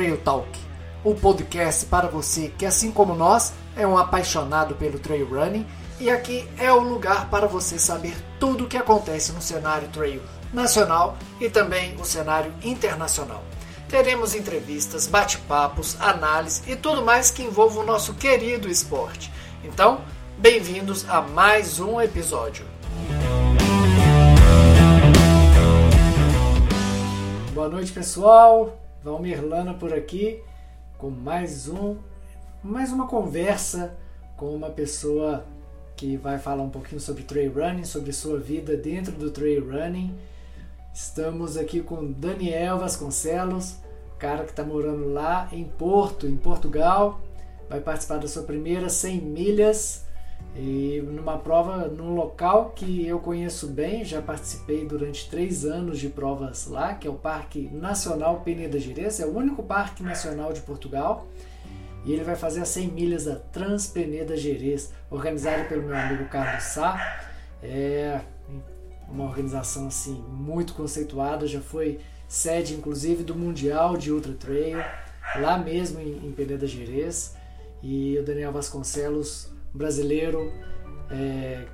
Trail Talk, o podcast para você que, assim como nós, é um apaixonado pelo trail running e aqui é o lugar para você saber tudo o que acontece no cenário trail nacional e também o cenário internacional. Teremos entrevistas, bate-papos, análise e tudo mais que envolva o nosso querido esporte. Então, bem-vindos a mais um episódio. Boa noite, pessoal. Valmir Lana por aqui com mais um mais uma conversa com uma pessoa que vai falar um pouquinho sobre trail running, sobre sua vida dentro do trail running. Estamos aqui com Daniel Vasconcelos, cara que está morando lá em Porto, em Portugal. Vai participar da sua primeira 100 milhas e numa prova num local que eu conheço bem, já participei durante três anos de provas lá, que é o Parque Nacional Peneda Gerês, é o único parque nacional de Portugal. E ele vai fazer as 100 milhas da Transpeneda Gerês, organizada pelo meu amigo Carlos Sá. É uma organização assim muito conceituada, já foi sede inclusive do Mundial de Ultra Trail, lá mesmo em, em Peneda Gerês. E o Daniel Vasconcelos brasileiro é,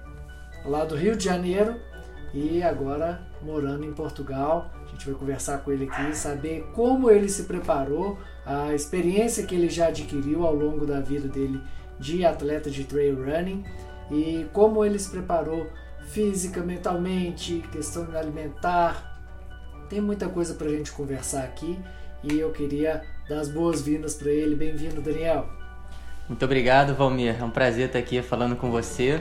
lá do Rio de Janeiro e agora morando em Portugal. A gente vai conversar com ele aqui, saber como ele se preparou, a experiência que ele já adquiriu ao longo da vida dele de atleta de trail running e como ele se preparou física, mentalmente, questão alimentar. Tem muita coisa para a gente conversar aqui e eu queria dar as boas-vindas para ele. Bem-vindo, Daniel. Muito obrigado, Valmir. É um prazer estar aqui falando com você.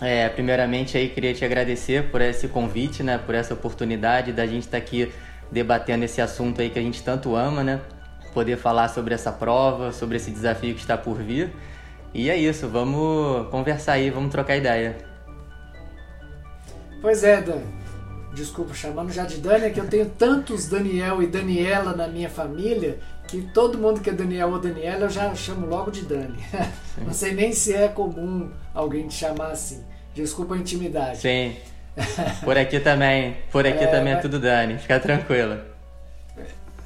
É, primeiramente, aí queria te agradecer por esse convite, né, por essa oportunidade da gente estar aqui debatendo esse assunto aí que a gente tanto ama, né? Poder falar sobre essa prova, sobre esse desafio que está por vir. E é isso, vamos conversar aí, vamos trocar ideia. Pois é, Dan. Desculpa, chamando já de Dani, é que eu tenho tantos Daniel e Daniela na minha família que todo mundo que é Daniel ou Daniela eu já chamo logo de Dani. Não sei nem se é comum alguém te chamar assim. Desculpa a intimidade. Sim. Por aqui também. Por aqui é, também é tudo Dani. Fica tranquila.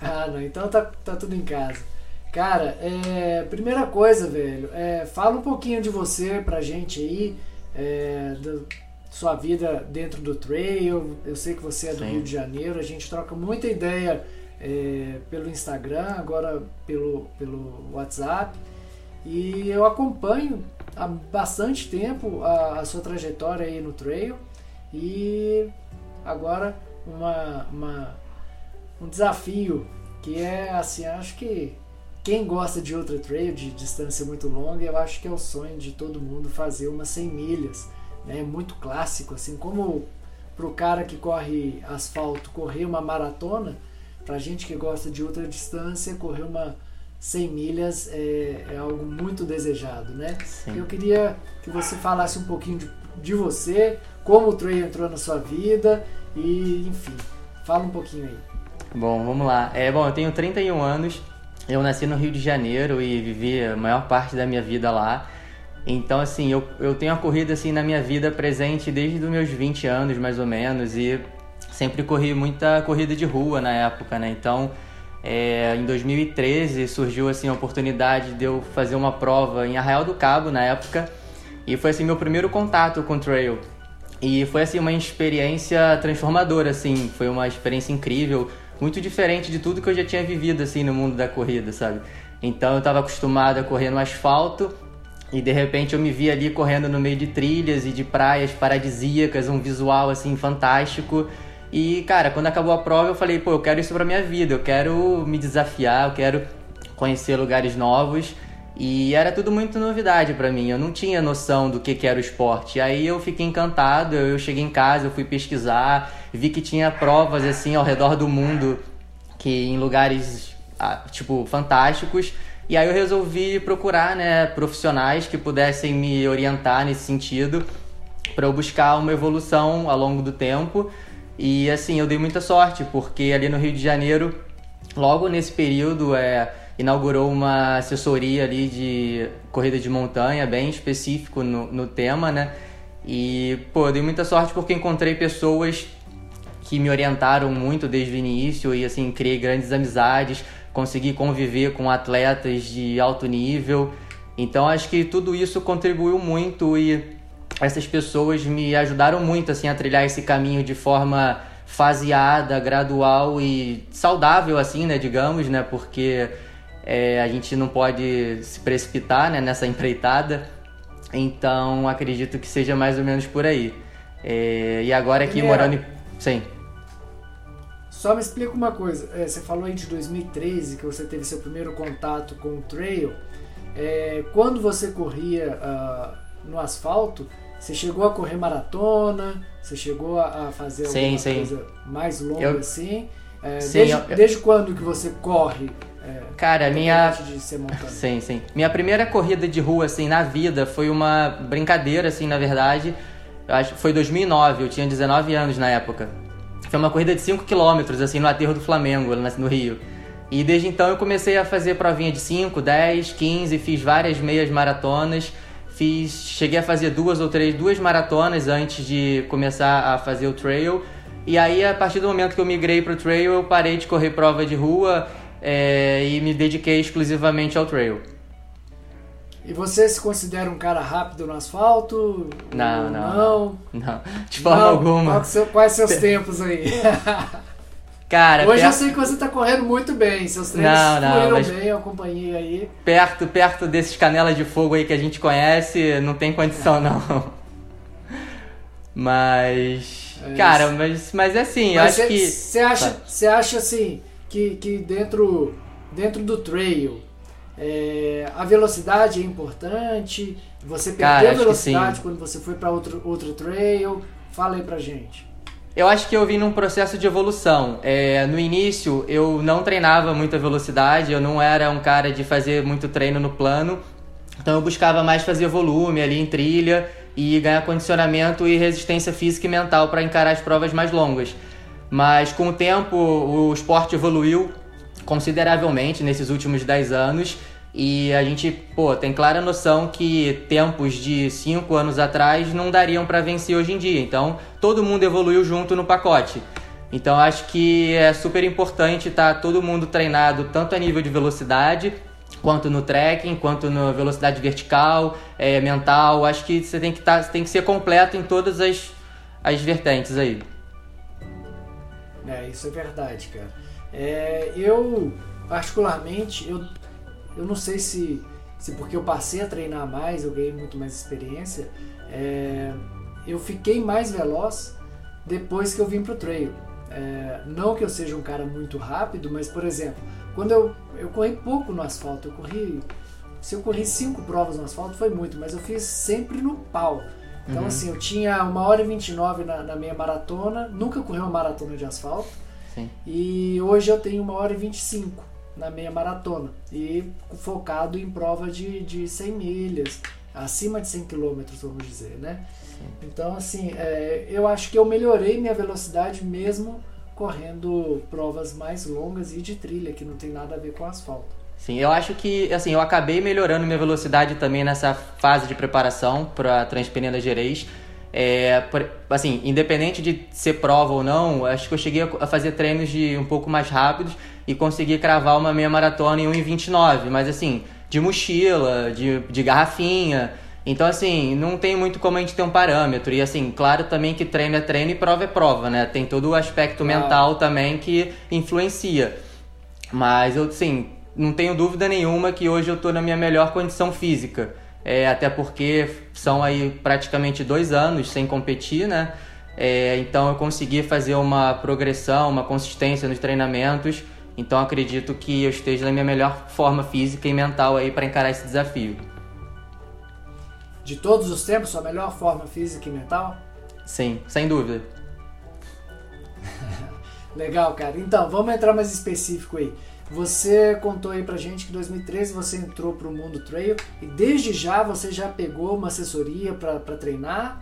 Ah, não. Então tá, tá tudo em casa. Cara, é, primeira coisa, velho, é, fala um pouquinho de você pra gente aí, é, da sua vida dentro do trail. Eu sei que você é do Sim. Rio de Janeiro, a gente troca muita ideia é, pelo Instagram, agora pelo, pelo WhatsApp. E eu acompanho há bastante tempo a, a sua trajetória aí no trail e agora uma, uma, um desafio que é assim, acho que quem gosta de outra trail de distância muito longa, eu acho que é o sonho de todo mundo fazer umas 100 milhas, né? Muito clássico, assim como para o cara que corre asfalto correr uma maratona, para gente que gosta de outra distância, correr uma 100 milhas é, é algo muito desejado, né? Sim. Eu queria que você falasse um pouquinho de, de você, como o trail entrou na sua vida e, enfim, fala um pouquinho aí. Bom, vamos lá. É, bom, eu tenho 31 anos, eu nasci no Rio de Janeiro e vivi a maior parte da minha vida lá. Então, assim, eu, eu tenho a corrida assim, na minha vida presente desde os meus 20 anos, mais ou menos, e sempre corri muita corrida de rua na época, né? Então, é, em 2013 surgiu assim a oportunidade de eu fazer uma prova em Arraial do Cabo na época e foi assim meu primeiro contato com trail e foi assim uma experiência transformadora assim, foi uma experiência incrível, muito diferente de tudo que eu já tinha vivido assim no mundo da corrida, sabe? Então eu estava acostumado a correr no asfalto e de repente eu me vi ali correndo no meio de trilhas e de praias paradisíacas, um visual assim fantástico. E, cara, quando acabou a prova, eu falei, pô, eu quero isso pra minha vida, eu quero me desafiar, eu quero conhecer lugares novos. E era tudo muito novidade para mim, eu não tinha noção do que, que era o esporte. Aí eu fiquei encantado, eu cheguei em casa, eu fui pesquisar, vi que tinha provas assim ao redor do mundo, que em lugares, ah, tipo, fantásticos. E aí eu resolvi procurar, né, profissionais que pudessem me orientar nesse sentido, para eu buscar uma evolução ao longo do tempo e assim, eu dei muita sorte, porque ali no Rio de Janeiro, logo nesse período, é, inaugurou uma assessoria ali de corrida de montanha, bem específico no, no tema, né? E, pô, eu dei muita sorte porque encontrei pessoas que me orientaram muito desde o início e, assim, criei grandes amizades. consegui conviver com atletas de alto nível. Então acho que tudo isso contribuiu muito e essas pessoas me ajudaram muito assim a trilhar esse caminho de forma faseada, gradual e saudável assim, né, digamos, né, porque é, a gente não pode se precipitar né, nessa empreitada. Então acredito que seja mais ou menos por aí. É, e agora aqui morando em... Sim. Só me explica uma coisa. É, você falou aí de 2013 que você teve seu primeiro contato com o trail. É, quando você corria uh, no asfalto, você chegou a correr maratona? Você chegou a, fazer sim, alguma sim. coisa mais longa eu, assim? É, sim, desde, eu, desde quando que você corre? É, Cara, minha. Sim, sim. Minha primeira corrida de rua, assim, na vida foi uma brincadeira, assim, na verdade. Eu acho foi 2009, eu tinha 19 anos na época. Foi uma corrida de 5 km, assim, no aterro do Flamengo, no Rio. E desde então eu comecei a fazer provinha de 5, 10, 15, fiz várias meias maratonas. Fiz, cheguei a fazer duas ou três, duas maratonas antes de começar a fazer o trail. E aí, a partir do momento que eu migrei para o trail, eu parei de correr prova de rua é, e me dediquei exclusivamente ao trail. E você se considera um cara rápido no asfalto? Não, não. Não, não. de forma não. alguma. Quais seus tempos aí? Cara, Hoje perto... eu sei que você está correndo muito bem, seus treinos não, não, mas... bem, eu acompanhei aí. Perto, perto desses canelas de fogo aí que a gente conhece, não tem condição não. Mas. É cara, mas, mas é assim, mas eu acho que. Você acha, você acha assim que, que dentro, dentro do trail é, a velocidade é importante? Você perdeu cara, velocidade quando você foi para outro, outro trail? Fala aí pra gente. Eu acho que eu vim num processo de evolução. É, no início, eu não treinava muita velocidade, eu não era um cara de fazer muito treino no plano, então eu buscava mais fazer volume ali em trilha e ganhar condicionamento e resistência física e mental para encarar as provas mais longas. Mas com o tempo, o esporte evoluiu consideravelmente nesses últimos 10 anos e a gente, pô, tem clara noção que tempos de cinco anos atrás não dariam para vencer hoje em dia. Então, todo mundo evoluiu junto no pacote. Então, acho que é super importante estar tá todo mundo treinado tanto a nível de velocidade, quanto no trekking, quanto na velocidade vertical, é, mental. Acho que você tem que, tá, tem que ser completo em todas as, as vertentes aí. É, isso é verdade, cara. É, eu, particularmente, eu eu não sei se, se porque eu passei a treinar mais, eu ganhei muito mais experiência, é, eu fiquei mais veloz depois que eu vim pro trail. É, não que eu seja um cara muito rápido, mas por exemplo, quando eu, eu corri pouco no asfalto, eu corri. Se eu corri cinco provas no asfalto foi muito, mas eu fiz sempre no pau. Então, uhum. assim, eu tinha uma hora e 29 na, na minha maratona, nunca corri uma maratona de asfalto. Sim. E hoje eu tenho uma hora e 25 na meia maratona e focado em prova de, de 100 milhas, acima de 100 quilômetros, vamos dizer, né? Sim. Então, assim, é, eu acho que eu melhorei minha velocidade mesmo correndo provas mais longas e de trilha, que não tem nada a ver com asfalto. Sim, eu acho que, assim, eu acabei melhorando minha velocidade também nessa fase de preparação para a Transpeniana Gereis, é, assim, independente de ser prova ou não, acho que eu cheguei a fazer treinos de um pouco mais rápidos e consegui cravar uma meia maratona em 1,29, mas assim, de mochila, de, de garrafinha. Então, assim, não tem muito como a gente ter um parâmetro. E, assim, claro também que treino é treino e prova é prova, né? Tem todo o aspecto mental também que influencia. Mas eu, sim, não tenho dúvida nenhuma que hoje eu estou na minha melhor condição física é, até porque são aí praticamente dois anos sem competir, né? É, então eu consegui fazer uma progressão, uma consistência nos treinamentos. Então acredito que eu esteja na minha melhor forma física e mental aí para encarar esse desafio. De todos os tempos, sua melhor forma física e mental? Sim, sem dúvida. Legal, cara. Então, vamos entrar mais específico aí. Você contou aí pra gente que em 2013 você entrou pro mundo trail e desde já você já pegou uma assessoria para treinar?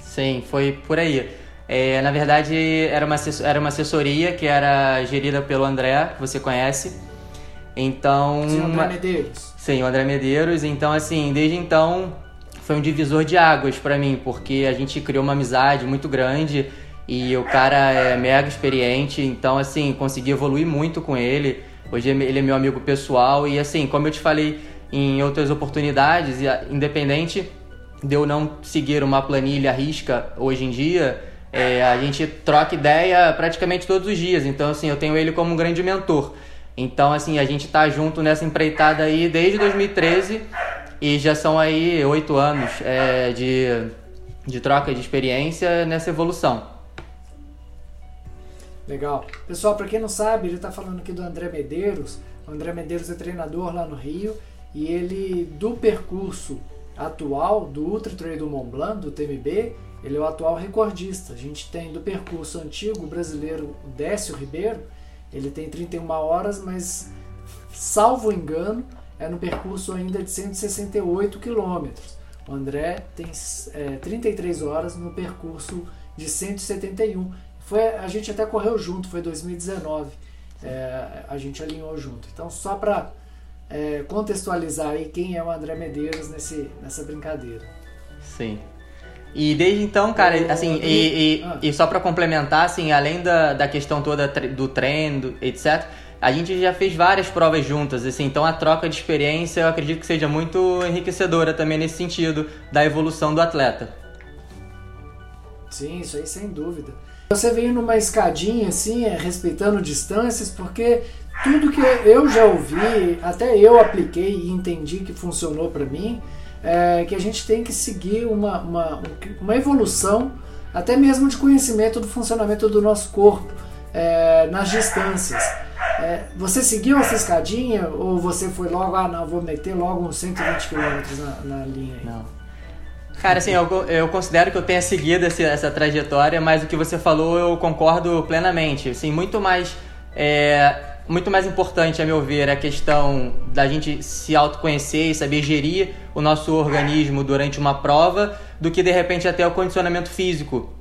Sim, foi por aí. É, na verdade, era uma, era uma assessoria que era gerida pelo André, que você conhece. Então. Sim, o André Medeiros. Sim, o André Medeiros. Então, assim, desde então foi um divisor de águas para mim, porque a gente criou uma amizade muito grande e o cara é mega experiente. Então, assim, consegui evoluir muito com ele Hoje ele é meu amigo pessoal e assim, como eu te falei em outras oportunidades, independente de eu não seguir uma planilha risca hoje em dia, é, a gente troca ideia praticamente todos os dias. Então, assim, eu tenho ele como um grande mentor. Então, assim, a gente tá junto nessa empreitada aí desde 2013 e já são aí oito anos é, de, de troca de experiência nessa evolução. Legal. Pessoal, para quem não sabe, ele está falando aqui do André Medeiros. O André Medeiros é treinador lá no Rio e ele, do percurso atual do Ultra Trail do Mont Blanc, do TMB, ele é o atual recordista. A gente tem do percurso antigo o brasileiro Décio Ribeiro, ele tem 31 horas, mas salvo engano, é no percurso ainda de 168 quilômetros. O André tem é, 33 horas no percurso de 171 foi, a gente até correu junto, foi 2019. É, a gente alinhou junto. Então, só para é, contextualizar aí quem é o André Medeiros nesse, nessa brincadeira. Sim. E desde então, cara, eu, assim, e, e, ah. e, só para complementar, assim, além da, da questão toda do treino, etc., a gente já fez várias provas juntas, assim, então a troca de experiência eu acredito que seja muito enriquecedora também nesse sentido da evolução do atleta. Sim, isso aí sem dúvida. Você veio numa escadinha assim, é, respeitando distâncias, porque tudo que eu já ouvi, até eu apliquei e entendi que funcionou para mim, é que a gente tem que seguir uma, uma, uma evolução, até mesmo de conhecimento do funcionamento do nosso corpo é, nas distâncias. É, você seguiu essa escadinha ou você foi logo, ah não, vou meter logo uns 120 km na, na linha aí? Não. Cara, assim, eu, eu considero que eu tenha seguido esse, essa trajetória, mas o que você falou eu concordo plenamente. Assim, muito mais. É, muito mais importante, a meu ver, a questão da gente se autoconhecer e saber gerir o nosso organismo durante uma prova do que de repente até o condicionamento físico.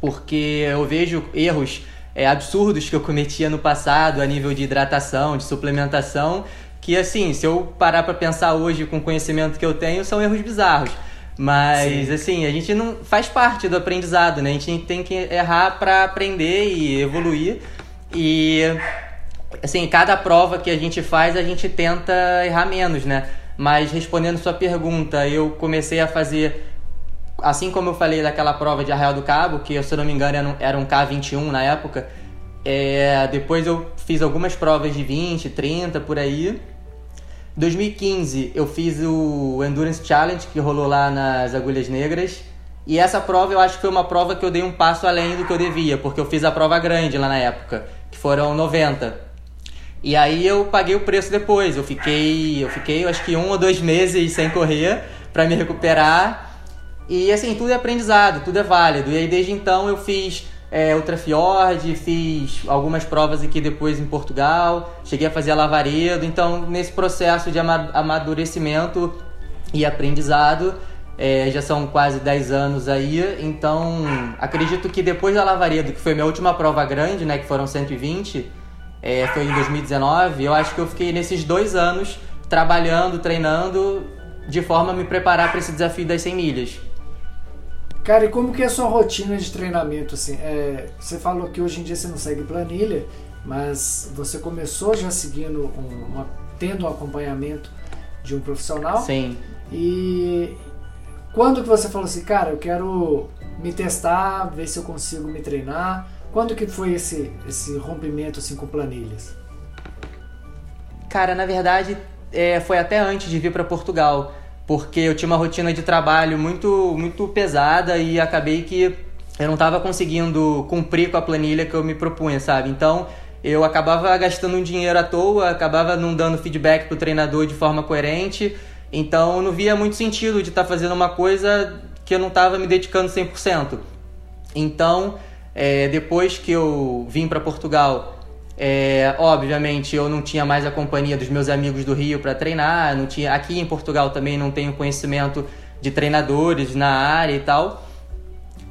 Porque eu vejo erros é, absurdos que eu cometia no passado a nível de hidratação, de suplementação, que assim, se eu parar para pensar hoje com o conhecimento que eu tenho, são erros bizarros. Mas, Sim. assim, a gente não faz parte do aprendizado, né? A gente tem que errar para aprender e evoluir. E, assim, cada prova que a gente faz, a gente tenta errar menos, né? Mas, respondendo sua pergunta, eu comecei a fazer, assim como eu falei daquela prova de Arraial do Cabo, que, se eu não me engano, era um K21 na época. É, depois eu fiz algumas provas de 20, 30, por aí. 2015 eu fiz o Endurance Challenge que rolou lá nas Agulhas Negras. E essa prova eu acho que foi uma prova que eu dei um passo além do que eu devia, porque eu fiz a prova grande lá na época, que foram 90. E aí eu paguei o preço depois. Eu fiquei, eu fiquei, eu acho que um ou dois meses sem correr para me recuperar. E assim, tudo é aprendizado, tudo é válido. E aí desde então eu fiz é, Ultrafiord, fiz algumas provas aqui depois em Portugal, cheguei a fazer a Lavaredo, então nesse processo de amadurecimento e aprendizado, é, já são quase 10 anos aí, então acredito que depois da Lavaredo, que foi minha última prova grande, né, que foram 120, é, foi em 2019, eu acho que eu fiquei nesses dois anos trabalhando, treinando, de forma a me preparar para esse desafio das 100 milhas. Cara, e como que é a sua rotina de treinamento? Assim? É, você falou que hoje em dia você não segue planilha, mas você começou já seguindo, um, uma, tendo um acompanhamento de um profissional. Sim. E quando que você falou assim, cara, eu quero me testar, ver se eu consigo me treinar? Quando que foi esse, esse rompimento assim com planilhas? Cara, na verdade, é, foi até antes de vir para Portugal porque eu tinha uma rotina de trabalho muito, muito pesada e acabei que eu não estava conseguindo cumprir com a planilha que eu me propunha, sabe? Então eu acabava gastando um dinheiro à toa, acabava não dando feedback pro treinador de forma coerente, então eu não via muito sentido de estar tá fazendo uma coisa que eu não estava me dedicando 100%. Então, é, depois que eu vim para Portugal é, obviamente eu não tinha mais a companhia dos meus amigos do Rio para treinar, não tinha aqui em Portugal também não tenho conhecimento de treinadores na área e tal.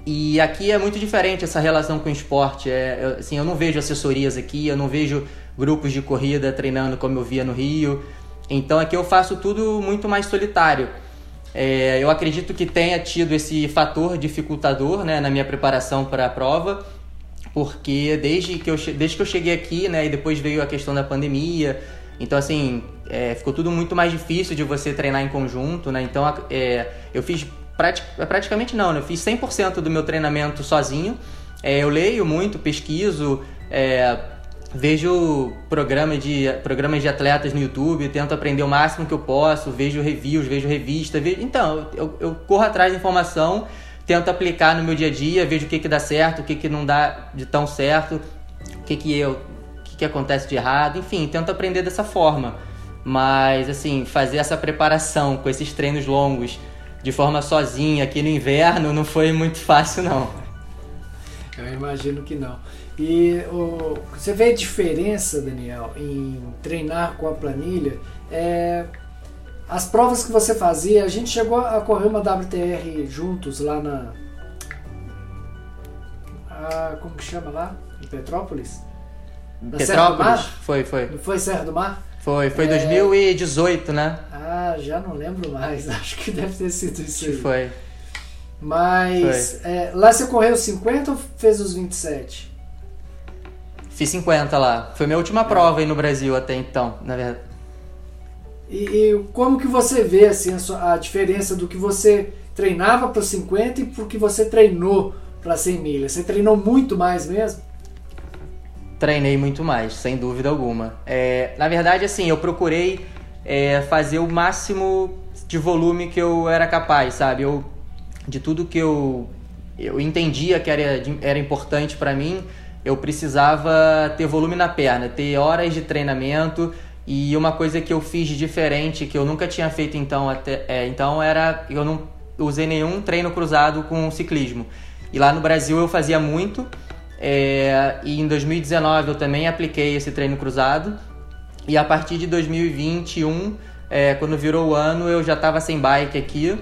E aqui é muito diferente essa relação com o esporte. É, assim, eu não vejo assessorias aqui, eu não vejo grupos de corrida treinando como eu via no Rio. Então aqui eu faço tudo muito mais solitário. É, eu acredito que tenha tido esse fator dificultador né, na minha preparação para a prova, porque desde que eu, desde que eu cheguei aqui, né, e depois veio a questão da pandemia, então assim, é, ficou tudo muito mais difícil de você treinar em conjunto, né, então é, eu fiz prati praticamente não, né, eu fiz 100% do meu treinamento sozinho, é, eu leio muito, pesquiso, é, vejo programas de, programas de atletas no YouTube, tento aprender o máximo que eu posso, vejo reviews, vejo revista, vejo... então, eu, eu corro atrás de informação, tento aplicar no meu dia a dia, vejo o que, que dá certo, o que, que não dá de tão certo, o que, que eu o que, que acontece de errado, enfim, tento aprender dessa forma. Mas assim, fazer essa preparação com esses treinos longos de forma sozinha aqui no inverno não foi muito fácil não. Eu imagino que não. E o, você vê a diferença, Daniel, em treinar com a planilha? É, as provas que você fazia, a gente chegou a correr uma WTR juntos lá na. A, como que chama lá? Em Petrópolis? Na Petrópolis? Foi, foi. Não foi Serra do Mar? Foi, foi é... 2018, né? Ah, já não lembro mais. Acho que deve ter sido isso aí. Foi. Mas é, lá você correu 50 ou fez os 27? Fiz 50 lá. Foi minha última prova aí no Brasil até então, na verdade. E, e como que você vê assim, a, sua, a diferença do que você treinava para 50 e pro que você treinou para 100 milhas? Você treinou muito mais mesmo? Treinei muito mais, sem dúvida alguma. É, na verdade, assim, eu procurei é, fazer o máximo de volume que eu era capaz, sabe? Eu, de tudo que eu, eu entendia que era, era importante para mim, eu precisava ter volume na perna, ter horas de treinamento e uma coisa que eu fiz diferente que eu nunca tinha feito então até é, então era eu não usei nenhum treino cruzado com ciclismo. E lá no Brasil eu fazia muito é, e em 2019 eu também apliquei esse treino cruzado. E a partir de 2021 é, quando virou o ano eu já estava sem bike aqui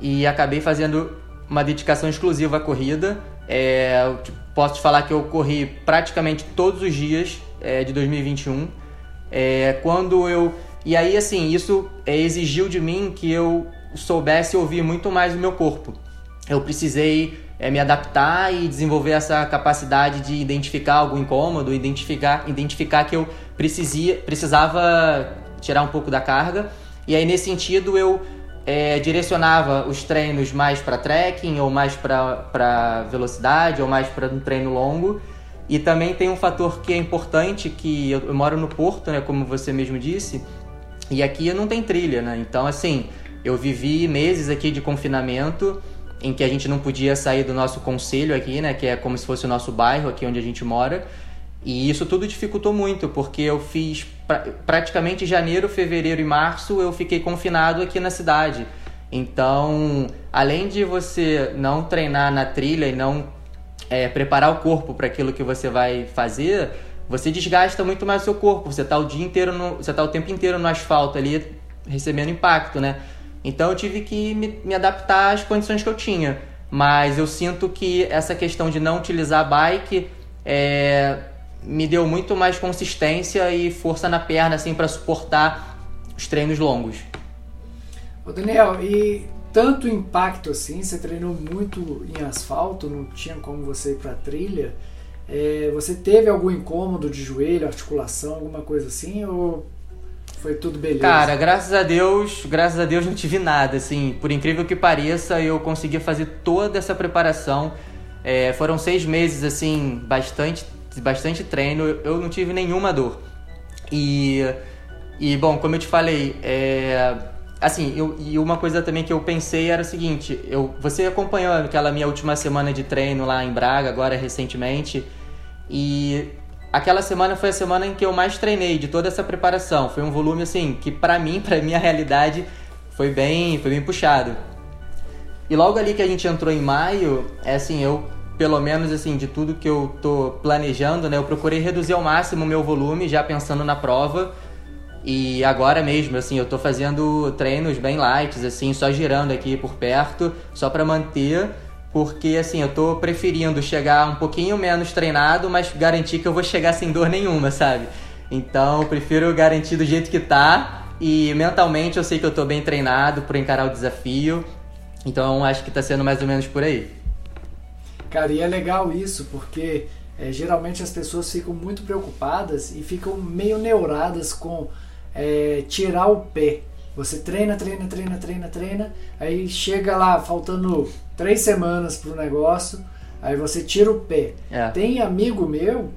e acabei fazendo uma dedicação exclusiva à corrida é, posso te falar que eu corri praticamente todos os dias é, de 2021. É, quando eu. E aí, assim, isso é, exigiu de mim que eu soubesse ouvir muito mais o meu corpo. Eu precisei é, me adaptar e desenvolver essa capacidade de identificar algum incômodo, identificar, identificar que eu precisia, precisava tirar um pouco da carga. E aí, nesse sentido, eu é, direcionava os treinos mais para trekking, ou mais para velocidade, ou mais para um treino longo. E também tem um fator que é importante, que eu, eu, moro no Porto, né, como você mesmo disse, e aqui não tem trilha, né? Então, assim, eu vivi meses aqui de confinamento, em que a gente não podia sair do nosso conselho aqui, né, que é como se fosse o nosso bairro aqui onde a gente mora. E isso tudo dificultou muito, porque eu fiz pra, praticamente janeiro, fevereiro e março eu fiquei confinado aqui na cidade. Então, além de você não treinar na trilha e não é, preparar o corpo para aquilo que você vai fazer, você desgasta muito mais o seu corpo. Você está o dia inteiro, no, você tá o tempo inteiro no asfalto ali recebendo impacto, né? Então eu tive que me, me adaptar às condições que eu tinha. Mas eu sinto que essa questão de não utilizar a bike é, me deu muito mais consistência e força na perna assim para suportar os treinos longos. Ô Daniel, e tanto impacto assim, você treinou muito em asfalto, não tinha como você ir para trilha. É, você teve algum incômodo de joelho, articulação, alguma coisa assim, ou foi tudo beleza? Cara, graças a Deus, graças a Deus não tive nada, assim, por incrível que pareça, eu consegui fazer toda essa preparação. É, foram seis meses, assim, bastante bastante treino, eu não tive nenhuma dor. E, e bom, como eu te falei, é, assim, eu, e uma coisa também que eu pensei era o seguinte, eu, você acompanhou aquela minha última semana de treino lá em Braga, agora recentemente, e aquela semana foi a semana em que eu mais treinei de toda essa preparação. Foi um volume assim que para mim, para minha realidade, foi bem, foi bem puxado. E logo ali que a gente entrou em maio, é assim, eu pelo menos assim, de tudo que eu tô planejando, né? Eu procurei reduzir ao máximo o meu volume, já pensando na prova. E agora mesmo, assim, eu tô fazendo treinos bem light, assim, só girando aqui por perto, só para manter, porque assim, eu tô preferindo chegar um pouquinho menos treinado, mas garantir que eu vou chegar sem dor nenhuma, sabe? Então, eu prefiro garantir do jeito que tá. E mentalmente eu sei que eu tô bem treinado para encarar o desafio. Então, acho que tá sendo mais ou menos por aí. Cara, e é legal isso, porque é, geralmente as pessoas ficam muito preocupadas e ficam meio neuradas com é, tirar o pé. Você treina, treina, treina, treina, treina, aí chega lá faltando três semanas para o negócio, aí você tira o pé. É. Tem amigo meu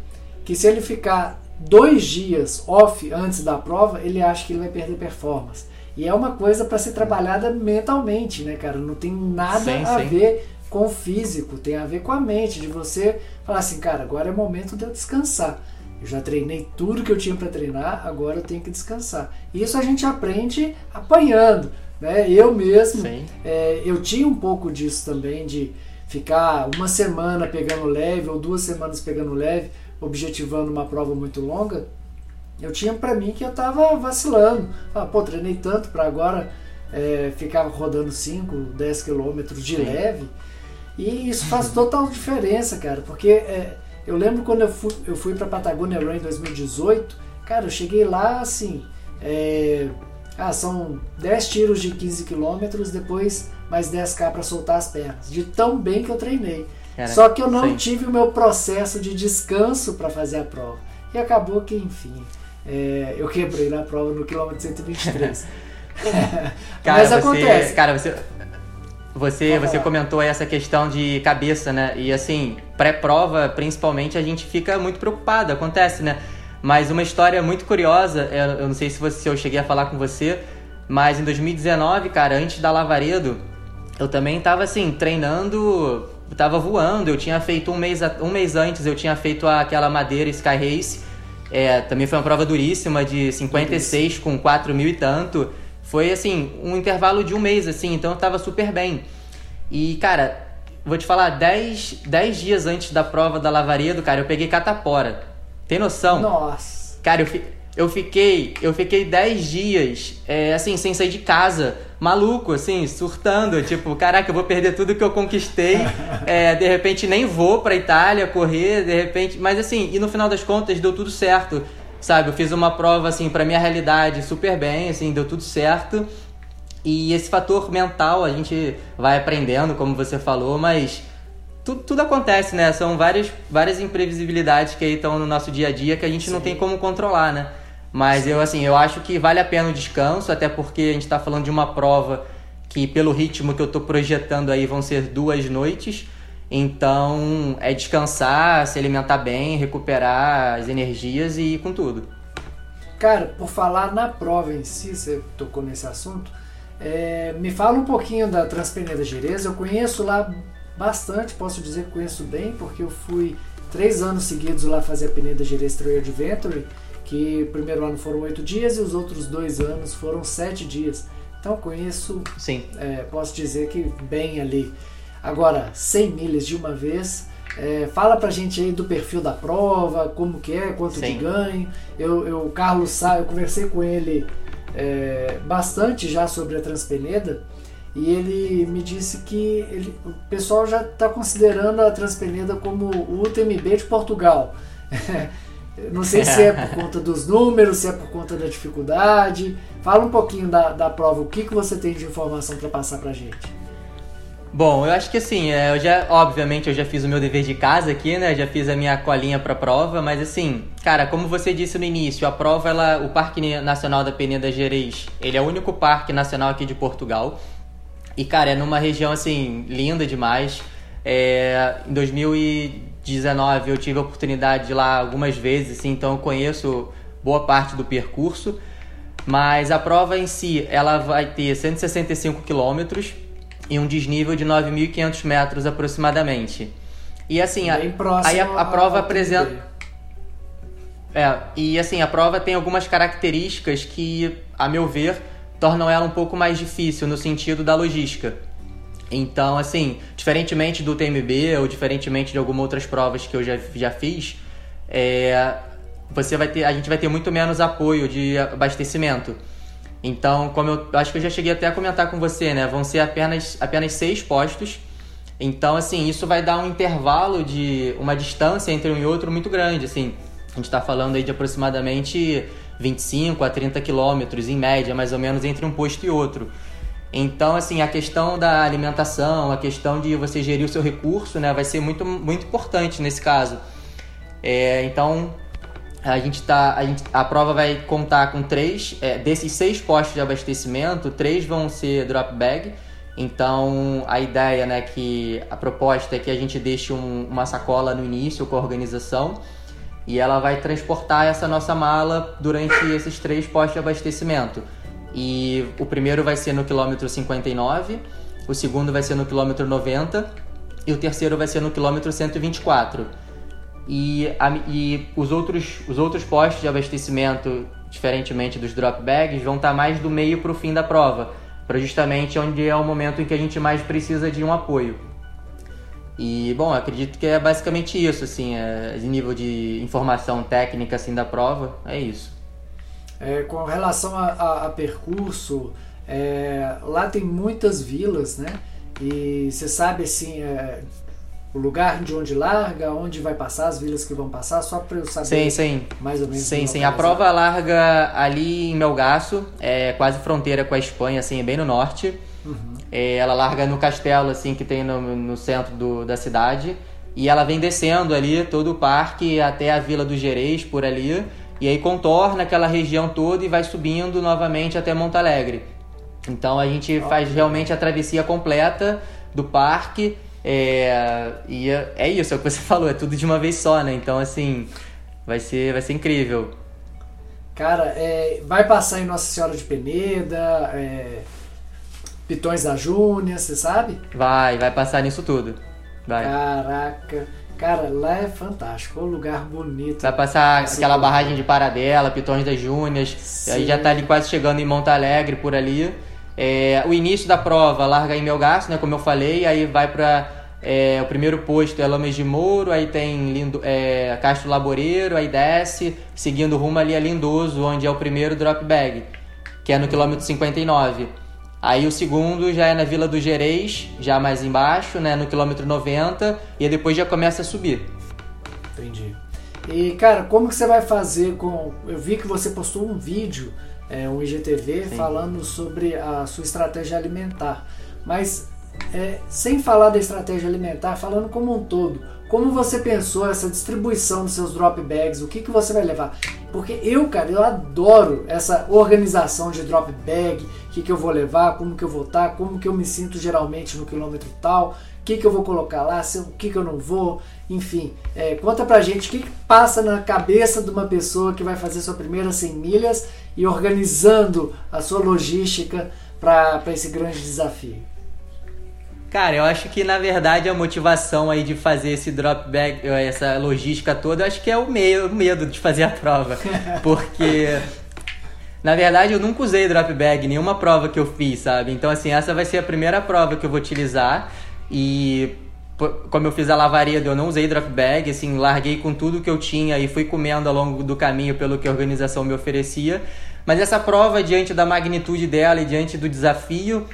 que se ele ficar dois dias off antes da prova, ele acha que ele vai perder performance. E é uma coisa para ser trabalhada mentalmente, né, cara? Não tem nada sim, a sim. ver com o físico, tem a ver com a mente, de você falar assim, cara, agora é o momento de eu descansar. Eu já treinei tudo que eu tinha para treinar, agora eu tenho que descansar. Isso a gente aprende apanhando. Né? Eu mesmo, é, eu tinha um pouco disso também, de ficar uma semana pegando leve ou duas semanas pegando leve, objetivando uma prova muito longa. Eu tinha para mim que eu tava vacilando. Ah, pô, treinei tanto para agora é, ficar rodando 5, 10 quilômetros de Sim. leve. E isso faz total diferença, cara, porque é, eu lembro quando eu fui, eu fui pra Patagônia Run em 2018, cara, eu cheguei lá assim. É, ah, são 10 tiros de 15 quilômetros, depois mais 10k para soltar as pernas. De tão bem que eu treinei. Cara, Só que eu não sim. tive o meu processo de descanso para fazer a prova. E acabou que, enfim, é, eu quebrei na prova no quilômetro 123. cara, Mas acontece. cara, você, você, você comentou essa questão de cabeça, né? E assim, pré-prova, principalmente, a gente fica muito preocupado, acontece, né? Mas uma história muito curiosa, eu não sei se, você, se eu cheguei a falar com você, mas em 2019, cara, antes da Lavaredo, eu também tava assim, treinando, tava voando. Eu tinha feito um mês, um mês antes, eu tinha feito aquela Madeira Sky Race. É, também foi uma prova duríssima, de 56 com 4 mil e tanto. Foi assim, um intervalo de um mês, assim, então eu tava super bem. E, cara, vou te falar, 10, 10 dias antes da prova da Lavaredo, cara, eu peguei catapora. Tem noção? Nossa. Cara, eu, eu fiquei. Eu fiquei 10 dias, é, assim, sem sair de casa. Maluco, assim, surtando. Tipo, caraca, eu vou perder tudo que eu conquistei. É, de repente nem vou pra Itália correr, de repente. Mas assim, e no final das contas deu tudo certo sabe? Eu fiz uma prova, assim, pra minha realidade super bem, assim, deu tudo certo. E esse fator mental a gente vai aprendendo, como você falou, mas tudo, tudo acontece, né? São várias, várias imprevisibilidades que aí estão no nosso dia a dia que a gente Sim. não tem como controlar, né? Mas Sim. eu, assim, eu acho que vale a pena o descanso, até porque a gente está falando de uma prova que, pelo ritmo que eu estou projetando aí, vão ser duas noites. Então, é descansar, se alimentar bem, recuperar as energias e ir com tudo. Cara, por falar na prova em si, você tocou nesse assunto, é, me fala um pouquinho da Transpeneda Gereza. Eu conheço lá bastante, posso dizer que conheço bem, porque eu fui três anos seguidos lá fazer a Peneda Gereza Trail Adventure, que o primeiro ano foram oito dias e os outros dois anos foram sete dias. Então conheço, Sim. É, posso dizer que bem ali. Agora, 100 milhas de uma vez. É, fala pra gente aí do perfil da prova, como que é, quanto Sim. de ganho. Eu, eu, o Carlos Sá, eu conversei com ele é, bastante já sobre a Transpeneda e ele me disse que ele, o pessoal já está considerando a Transpeneda como o UTMB de Portugal. Não sei se é por conta dos números, se é por conta da dificuldade. Fala um pouquinho da, da prova, o que, que você tem de informação para passar para gente. Bom, eu acho que assim, é, eu já, obviamente, eu já fiz o meu dever de casa aqui, né? Já fiz a minha colinha pra prova, mas assim, cara, como você disse no início, a prova, ela, o Parque Nacional da Peneda Gerês, ele é o único parque nacional aqui de Portugal. E, cara, é numa região, assim, linda demais. É, em 2019 eu tive a oportunidade de ir lá algumas vezes, assim, então eu conheço boa parte do percurso. Mas a prova em si, ela vai ter 165 quilômetros e um desnível de 9.500 metros aproximadamente. E assim, a, aí a, a prova apresenta. É, e assim, a prova tem algumas características que, a meu ver, tornam ela um pouco mais difícil no sentido da logística. Então, assim, diferentemente do TMB ou diferentemente de algumas outras provas que eu já, já fiz, é, você vai ter, a gente vai ter muito menos apoio de abastecimento. Então, como eu acho que eu já cheguei até a comentar com você, né? Vão ser apenas, apenas seis postos. Então, assim, isso vai dar um intervalo de uma distância entre um e outro muito grande. Assim, a gente está falando aí de aproximadamente 25 a 30 quilômetros, em média, mais ou menos, entre um posto e outro. Então, assim, a questão da alimentação, a questão de você gerir o seu recurso, né, vai ser muito, muito importante nesse caso. É, então a gente tá, a, gente, a prova vai contar com três é, desses seis postos de abastecimento, três vão ser drop bag. Então a ideia, né, que a proposta é que a gente deixe um, uma sacola no início com a organização e ela vai transportar essa nossa mala durante esses três postos de abastecimento. E o primeiro vai ser no quilômetro 59, o segundo vai ser no quilômetro 90 e o terceiro vai ser no quilômetro 124. E, a, e os, outros, os outros postos de abastecimento, diferentemente dos drop bags, vão estar mais do meio para o fim da prova, para justamente onde é o momento em que a gente mais precisa de um apoio. E, bom, acredito que é basicamente isso, assim, é, nível de informação técnica, assim, da prova, é isso. É, com relação a, a, a percurso, é, lá tem muitas vilas, né? E você sabe, assim, é, o lugar de onde larga, onde vai passar, as vilas que vão passar, só para eu saber sim, sim. mais ou menos. Sim, sim. A prova larga ali em Melgaço, é quase fronteira com a Espanha, assim, bem no norte. Uhum. É, ela larga no castelo assim que tem no, no centro do, da cidade e ela vem descendo ali todo o parque até a Vila do Gerês por ali e aí contorna aquela região toda e vai subindo novamente até Monte Alegre. Então a gente faz realmente a travessia completa do parque é, e é, é isso, é o que você falou, é tudo de uma vez só, né? Então assim vai ser vai ser incrível. Cara, é, vai passar em Nossa Senhora de Peneda, é, Pitões da Júnior, você sabe? Vai, vai passar nisso tudo. Vai. Caraca. Cara, lá é fantástico, é um lugar bonito. Vai passar aquela barragem de Paradela, Pitões das Júnias, aí já tá ali quase chegando em Monte Alegre por ali. É, o início da prova larga em Melgaço, né, como eu falei, aí vai para é, o primeiro posto é Lames de Mouro, aí tem Lindo, é, Castro Laboreiro, aí desce, seguindo rumo ali a Lindoso, onde é o primeiro drop bag, que é no quilômetro 59. Aí o segundo já é na Vila do Gerês, já mais embaixo, né, no quilômetro 90, e depois já começa a subir. Entendi. E cara, como que você vai fazer com. Eu vi que você postou um vídeo, é, um IGTV, Sim. falando sobre a sua estratégia alimentar. Mas é, sem falar da estratégia alimentar, falando como um todo, como você pensou essa distribuição dos seus drop bags? O que, que você vai levar? Porque eu, cara, eu adoro essa organização de drop bag, o que, que eu vou levar, como que eu vou estar, como que eu me sinto geralmente no quilômetro tal, o que, que eu vou colocar lá, o que, que eu não vou, enfim. É, conta pra gente o que, que passa na cabeça de uma pessoa que vai fazer sua primeira 100 milhas e organizando a sua logística para esse grande desafio. Cara, eu acho que na verdade a motivação aí de fazer esse drop bag, essa logística toda, eu acho que é o medo, o medo de fazer a prova. Porque na verdade eu nunca usei drop bag, nenhuma prova que eu fiz, sabe? Então assim, essa vai ser a primeira prova que eu vou utilizar e como eu fiz a lavaria, eu não usei drop bag, assim, larguei com tudo que eu tinha e fui comendo ao longo do caminho pelo que a organização me oferecia. Mas essa prova, diante da magnitude dela e diante do desafio,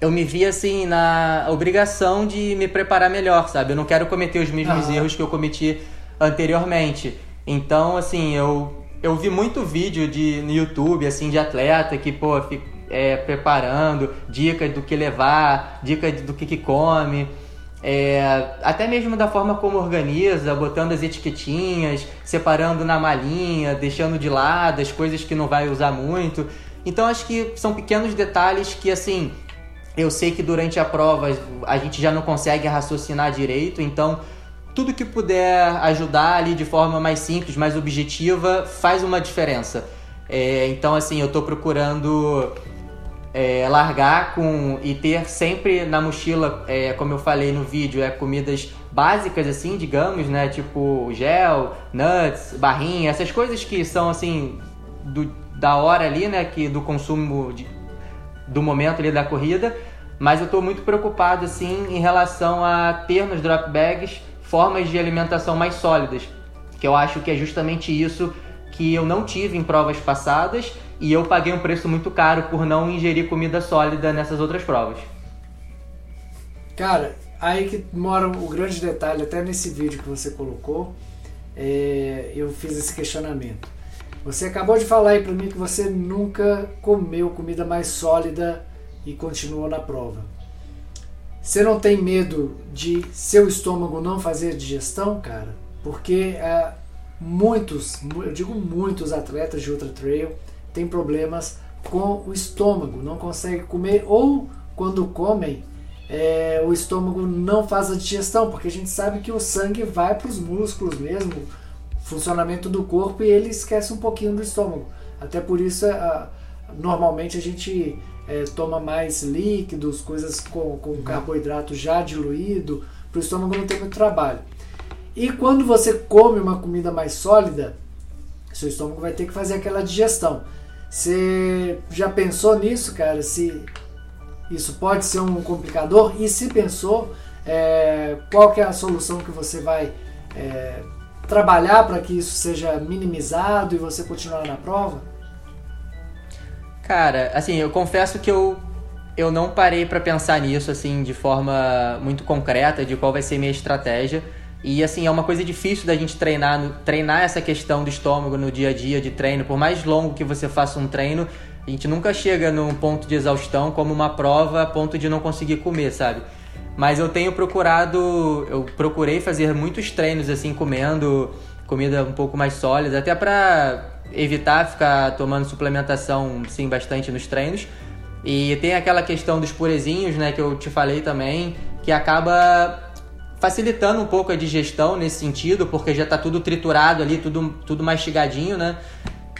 eu me vi assim na obrigação de me preparar melhor, sabe? Eu não quero cometer os mesmos erros que eu cometi anteriormente. Então, assim, eu eu vi muito vídeo de no YouTube assim de atleta que pô fica, é, preparando dicas do que levar, dicas do que, que come. É, até mesmo da forma como organiza, botando as etiquetinhas, separando na malinha, deixando de lado as coisas que não vai usar muito. Então acho que são pequenos detalhes que assim eu sei que durante a prova a gente já não consegue raciocinar direito, então tudo que puder ajudar ali de forma mais simples, mais objetiva, faz uma diferença. É, então, assim, eu estou procurando é, largar com e ter sempre na mochila, é, como eu falei no vídeo, é comidas básicas, assim, digamos, né? Tipo gel, nuts, barrinha, essas coisas que são, assim, do, da hora ali, né? Que, do consumo de, do momento ali da corrida, mas eu estou muito preocupado assim em relação a ter nos drop bags formas de alimentação mais sólidas, que eu acho que é justamente isso que eu não tive em provas passadas e eu paguei um preço muito caro por não ingerir comida sólida nessas outras provas. Cara, aí que mora o grande detalhe, até nesse vídeo que você colocou, é, eu fiz esse questionamento. Você acabou de falar aí para mim que você nunca comeu comida mais sólida e continuou na prova. Você não tem medo de seu estômago não fazer digestão, cara? Porque a, muitos, eu digo muitos atletas de ultra trail têm problemas com o estômago, não conseguem comer ou quando comem é, o estômago não faz a digestão, porque a gente sabe que o sangue vai para os músculos mesmo, funcionamento do corpo e ele esquece um pouquinho do estômago. Até por isso, a, normalmente a gente é, toma mais líquidos, coisas com, com carboidrato já diluído, para o estômago não ter muito trabalho. E quando você come uma comida mais sólida, seu estômago vai ter que fazer aquela digestão. Você já pensou nisso, cara? Se isso pode ser um complicador? E se pensou, é, qual é a solução que você vai é, trabalhar para que isso seja minimizado e você continuar na prova? Cara, assim, eu confesso que eu, eu não parei para pensar nisso, assim, de forma muito concreta, de qual vai ser minha estratégia. E, assim, é uma coisa difícil da gente treinar, treinar essa questão do estômago no dia a dia de treino. Por mais longo que você faça um treino, a gente nunca chega num ponto de exaustão como uma prova a ponto de não conseguir comer, sabe? Mas eu tenho procurado, eu procurei fazer muitos treinos assim, comendo comida um pouco mais sólida, até para evitar ficar tomando suplementação sim bastante nos treinos. E tem aquela questão dos purezinhos, né, que eu te falei também, que acaba facilitando um pouco a digestão nesse sentido, porque já está tudo triturado ali, tudo, tudo mastigadinho, né?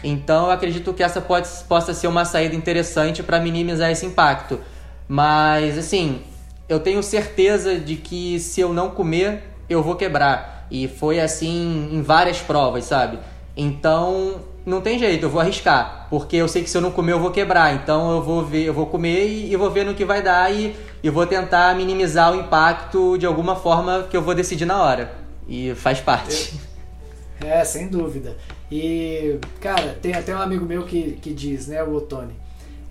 Então eu acredito que essa pode, possa ser uma saída interessante para minimizar esse impacto. Mas assim, eu tenho certeza de que se eu não comer, eu vou quebrar. E foi assim em várias provas, sabe? Então, não tem jeito, eu vou arriscar, porque eu sei que se eu não comer eu vou quebrar. Então eu vou ver, eu vou comer e, e vou ver no que vai dar e, e vou tentar minimizar o impacto de alguma forma que eu vou decidir na hora. E faz parte. É, sem dúvida. E, cara, tem até um amigo meu que, que diz, né, o Otone,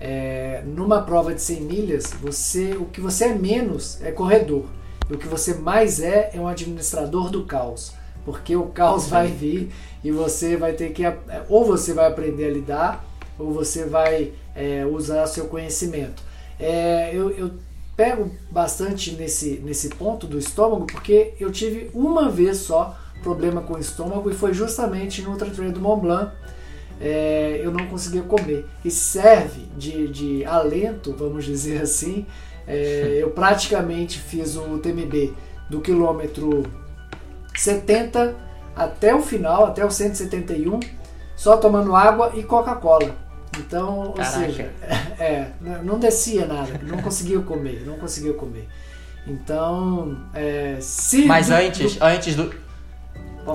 é, numa prova de 100 milhas, você, o que você é menos é corredor. E o que você mais é é um administrador do caos. Porque o caos vai vir e você vai ter que. Ou você vai aprender a lidar, ou você vai é, usar seu conhecimento. É, eu, eu pego bastante nesse, nesse ponto do estômago porque eu tive uma vez só problema com o estômago e foi justamente no Ultra Trail do Mont Blanc é, eu não conseguia comer. E serve de, de alento, vamos dizer assim. É, eu praticamente fiz o TMB do quilômetro 70 até o final, até o 171, só tomando água e Coca-Cola. Então, Caraca. ou seja, é, não descia nada, não conseguia comer, não conseguia comer. Então, é, se. Mas antes, do... antes do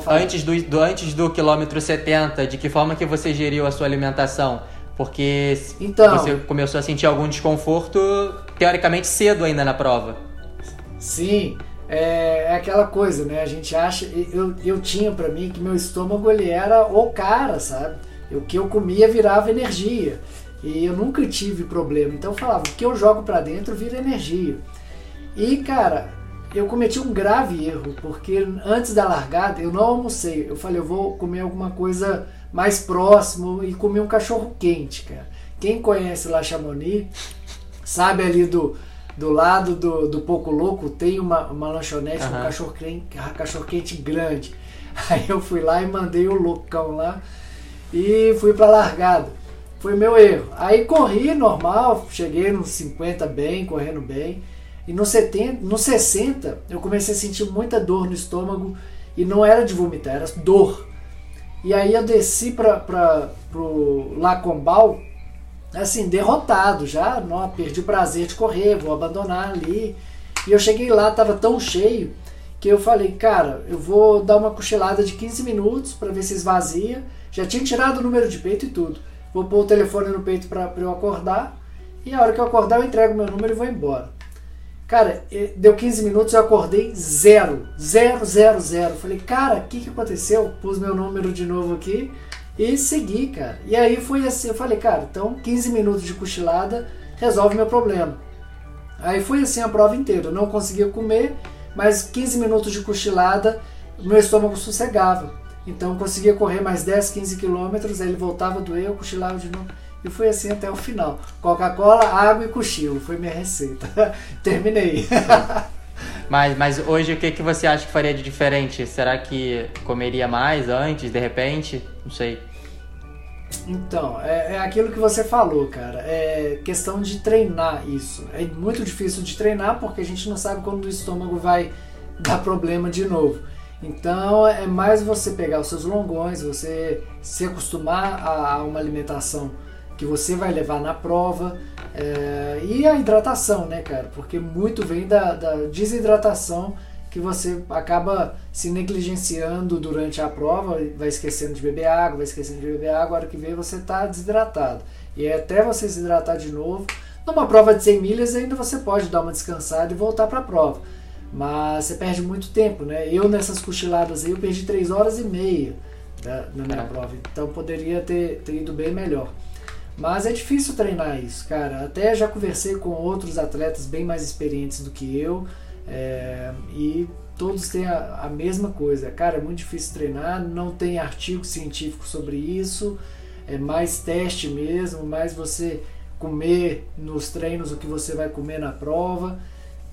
Antes do, do, antes do quilômetro 70, de que forma que você geriu a sua alimentação? Porque então, você começou a sentir algum desconforto, teoricamente, cedo ainda na prova. Sim, é, é aquela coisa, né? A gente acha... Eu, eu tinha para mim que meu estômago, ele era o cara, sabe? O que eu comia virava energia. E eu nunca tive problema. Então eu falava, o que eu jogo para dentro vira energia. E, cara, eu cometi um grave erro, porque antes da largada eu não almocei. Eu falei, eu vou comer alguma coisa mais próximo e comer um cachorro quente, cara. Quem conhece La Chamonix sabe ali do, do lado do, do Pouco Louco tem uma, uma lanchonete com um cachorro quente, cachorro quente grande. Aí eu fui lá e mandei o loucão lá e fui pra largada. Foi meu erro. Aí corri normal, cheguei nos 50 bem, correndo bem. E no, 70, no 60 eu comecei a sentir muita dor no estômago e não era de vomitar, era dor. E aí eu desci para o Lacombal, assim, derrotado já, não, perdi o prazer de correr, vou abandonar ali. E eu cheguei lá, estava tão cheio que eu falei, cara, eu vou dar uma cochilada de 15 minutos para ver se esvazia. Já tinha tirado o número de peito e tudo. Vou pôr o telefone no peito para eu acordar. E a hora que eu acordar, eu entrego meu número e vou embora. Cara, deu 15 minutos, eu acordei zero. Zero, zero, zero. Falei, cara, o que, que aconteceu? Pus meu número de novo aqui e segui, cara. E aí foi assim, eu falei, cara, então 15 minutos de cochilada resolve meu problema. Aí foi assim a prova inteira. Eu não conseguia comer, mas 15 minutos de cochilada, meu estômago sossegava. Então eu conseguia correr mais 10, 15 quilômetros, aí ele voltava a doer, eu cochilava de novo. E foi assim até o final. Coca-Cola, água e cochilo. Foi minha receita. Terminei. Mas, mas hoje o que, que você acha que faria de diferente? Será que comeria mais antes, de repente? Não sei. Então, é, é, aquilo que você falou, cara. É questão de treinar isso. É muito difícil de treinar porque a gente não sabe quando o estômago vai dar problema de novo. Então, é mais você pegar os seus longões, você se acostumar a, a uma alimentação que você vai levar na prova. É, e a hidratação, né, cara? Porque muito vem da, da desidratação que você acaba se negligenciando durante a prova, vai esquecendo de beber água, vai esquecendo de beber água, a hora que vê você está desidratado. E é até você se hidratar de novo. Numa prova de 100 milhas ainda você pode dar uma descansada e voltar para a prova. Mas você perde muito tempo, né? Eu nessas cochiladas aí eu perdi 3 horas e meia da, na minha prova. Então poderia ter, ter ido bem melhor. Mas é difícil treinar isso, cara. Até já conversei com outros atletas bem mais experientes do que eu. É, e todos têm a, a, mesma coisa. Cara, é muito difícil treinar, não tem artigo científico sobre isso, é mais teste mesmo, mais você comer nos treinos o que você vai comer na prova.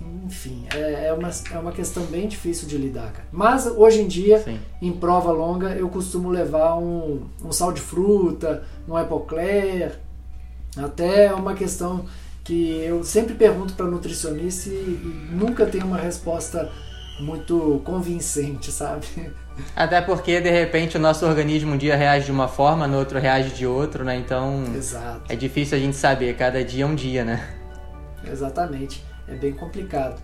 Enfim, é, é, uma, é uma questão bem difícil de lidar, cara. Mas hoje em dia, Sim. em prova longa, eu costumo levar um, um sal de fruta, um epocler, até uma questão que eu sempre pergunto para nutricionista e, e nunca tenho uma resposta muito convincente, sabe? Até porque de repente o nosso organismo um dia reage de uma forma, no outro reage de outro, né? Então Exato. é difícil a gente saber, cada dia é um dia, né? Exatamente, é bem complicado.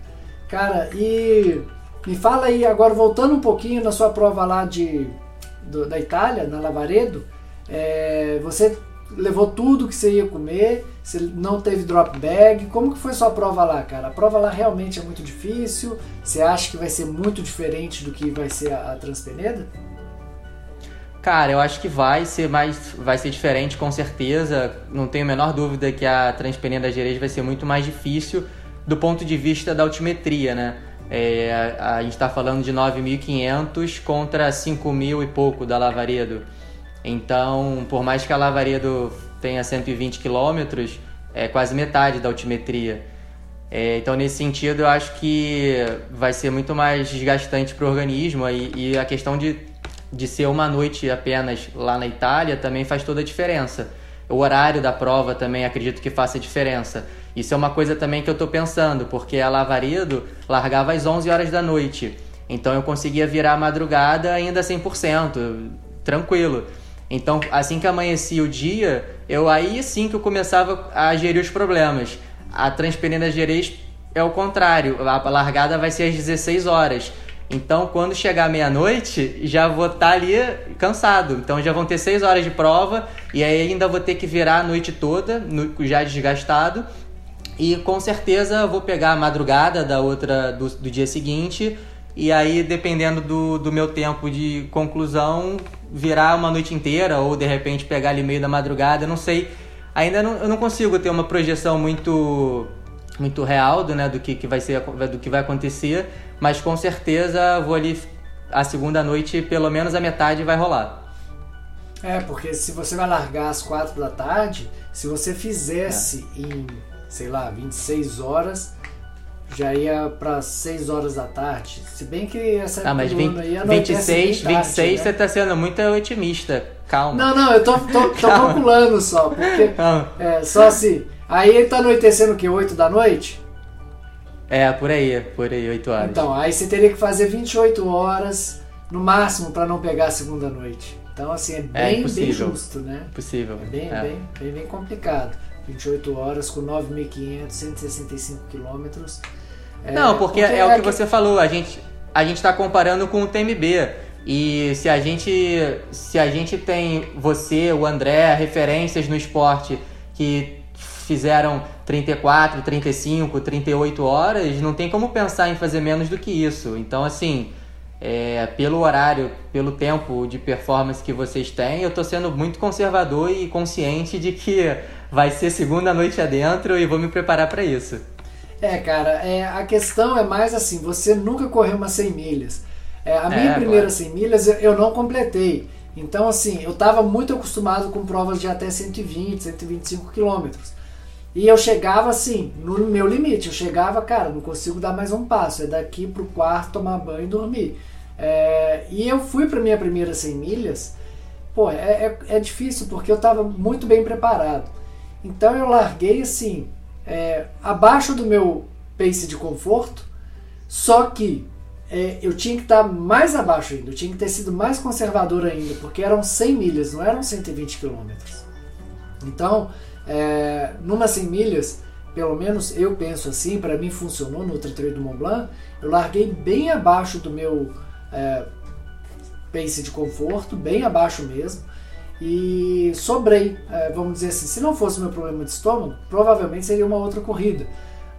Cara, e me fala aí agora voltando um pouquinho na sua prova lá de do, da Itália, na Lavaredo, é, você levou tudo que você ia comer, você não teve drop bag. Como que foi sua prova lá, cara? A prova lá realmente é muito difícil? Você acha que vai ser muito diferente do que vai ser a, a Transpeneda? Cara, eu acho que vai ser mais, vai ser diferente com certeza. Não tenho a menor dúvida que a Transpeneda Gerês vai ser muito mais difícil do ponto de vista da altimetria, né? É, a, a, gente está falando de 9.500 contra 5.000 e pouco da Lavaredo. Então, por mais que a Lavaredo tenha 120 quilômetros, é quase metade da altimetria. É, então, nesse sentido, eu acho que vai ser muito mais desgastante para o organismo e, e, a questão de, de ser uma noite apenas lá na Itália também faz toda a diferença. O horário da prova também acredito que faça diferença. Isso é uma coisa também que eu estou pensando, porque a Lavaredo largava às 11 horas da noite. Então eu conseguia virar a madrugada ainda 100%, tranquilo. Então, assim que amanhecia o dia, eu aí sim que eu começava a gerir os problemas. A Transpenina Gerês é o contrário, a largada vai ser às 16 horas. Então, quando chegar meia-noite, já vou estar tá ali cansado. Então, já vão ter 6 horas de prova e aí ainda vou ter que virar a noite toda, já desgastado. E com certeza vou pegar a madrugada da outra do, do dia seguinte e aí, dependendo do, do meu tempo de conclusão, virar uma noite inteira ou de repente pegar ali meio da madrugada, não sei. Ainda não, eu não consigo ter uma projeção muito muito real do, né, do que, que vai ser do que vai acontecer, mas com certeza vou ali a segunda noite, pelo menos a metade vai rolar. É, porque se você vai largar às quatro da tarde, se você fizesse é. em, sei lá, 26 horas, já ia para 6 horas da tarde. Se bem que essa ah, mas 20, aí 26, tarde, 26 né? você tá sendo muito otimista. Calma. Não, não, eu tô, tô, tô calculando só. Porque é, só assim. Aí ele tá anoitecendo o quê? 8 da noite? É, por aí, por aí, 8 horas. Então, aí você teria que fazer 28 horas no máximo para não pegar a segunda noite. Então, assim, é, é bem, é bem justo, né? Possível. É bem, é. bem, bem, bem complicado. 28 horas com 9.500, 165 quilômetros. É, Não, porque, porque, é o que, que você falou, a gente a gente está comparando com o TMB. E se a gente se a gente tem você, o André, referências no esporte que fizeram 34, 35, 38 horas, não tem como pensar em fazer menos do que isso. Então, assim, é, pelo horário, pelo tempo de performance que vocês têm, eu estou sendo muito conservador e consciente de que vai ser segunda noite adentro e vou me preparar para isso. É, cara, é, a questão é mais assim, você nunca correu umas 100 milhas. É, a minha é, primeira 100 milhas eu, eu não completei. Então, assim, eu estava muito acostumado com provas de até 120, 125 quilômetros. E eu chegava assim, no meu limite. Eu chegava, cara, não consigo dar mais um passo. É daqui pro quarto, tomar banho e dormir. É, e eu fui para minha primeira 100 milhas. Pô, é, é, é difícil porque eu estava muito bem preparado. Então eu larguei assim, é, abaixo do meu pace de conforto, só que é, eu tinha que estar tá mais abaixo ainda, eu tinha que ter sido mais conservador ainda, porque eram 100 milhas, não eram 120 quilômetros. Então, é, numa 100 milhas, pelo menos eu penso assim, para mim funcionou no Ultra Trail do Mont Blanc, eu larguei bem abaixo do meu é, pace de conforto, bem abaixo mesmo, e sobrei, é, vamos dizer assim, se não fosse meu problema de estômago, provavelmente seria uma outra corrida.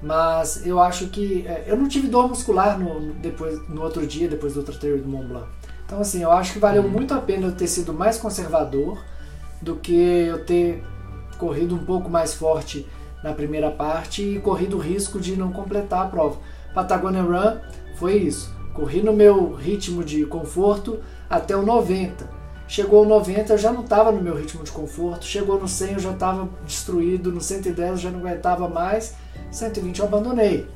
Mas eu acho que. É, eu não tive dor muscular no, depois, no outro dia, depois do Trail do Mont Blanc. Então, assim, eu acho que valeu uhum. muito a pena eu ter sido mais conservador do que eu ter corrido um pouco mais forte na primeira parte e corrido o risco de não completar a prova. Patagonia Run foi isso. Corri no meu ritmo de conforto até o 90. Chegou o 90, eu já não estava no meu ritmo de conforto. Chegou no 100, eu já estava destruído. No 110, eu já não aguentava mais. 120, eu abandonei.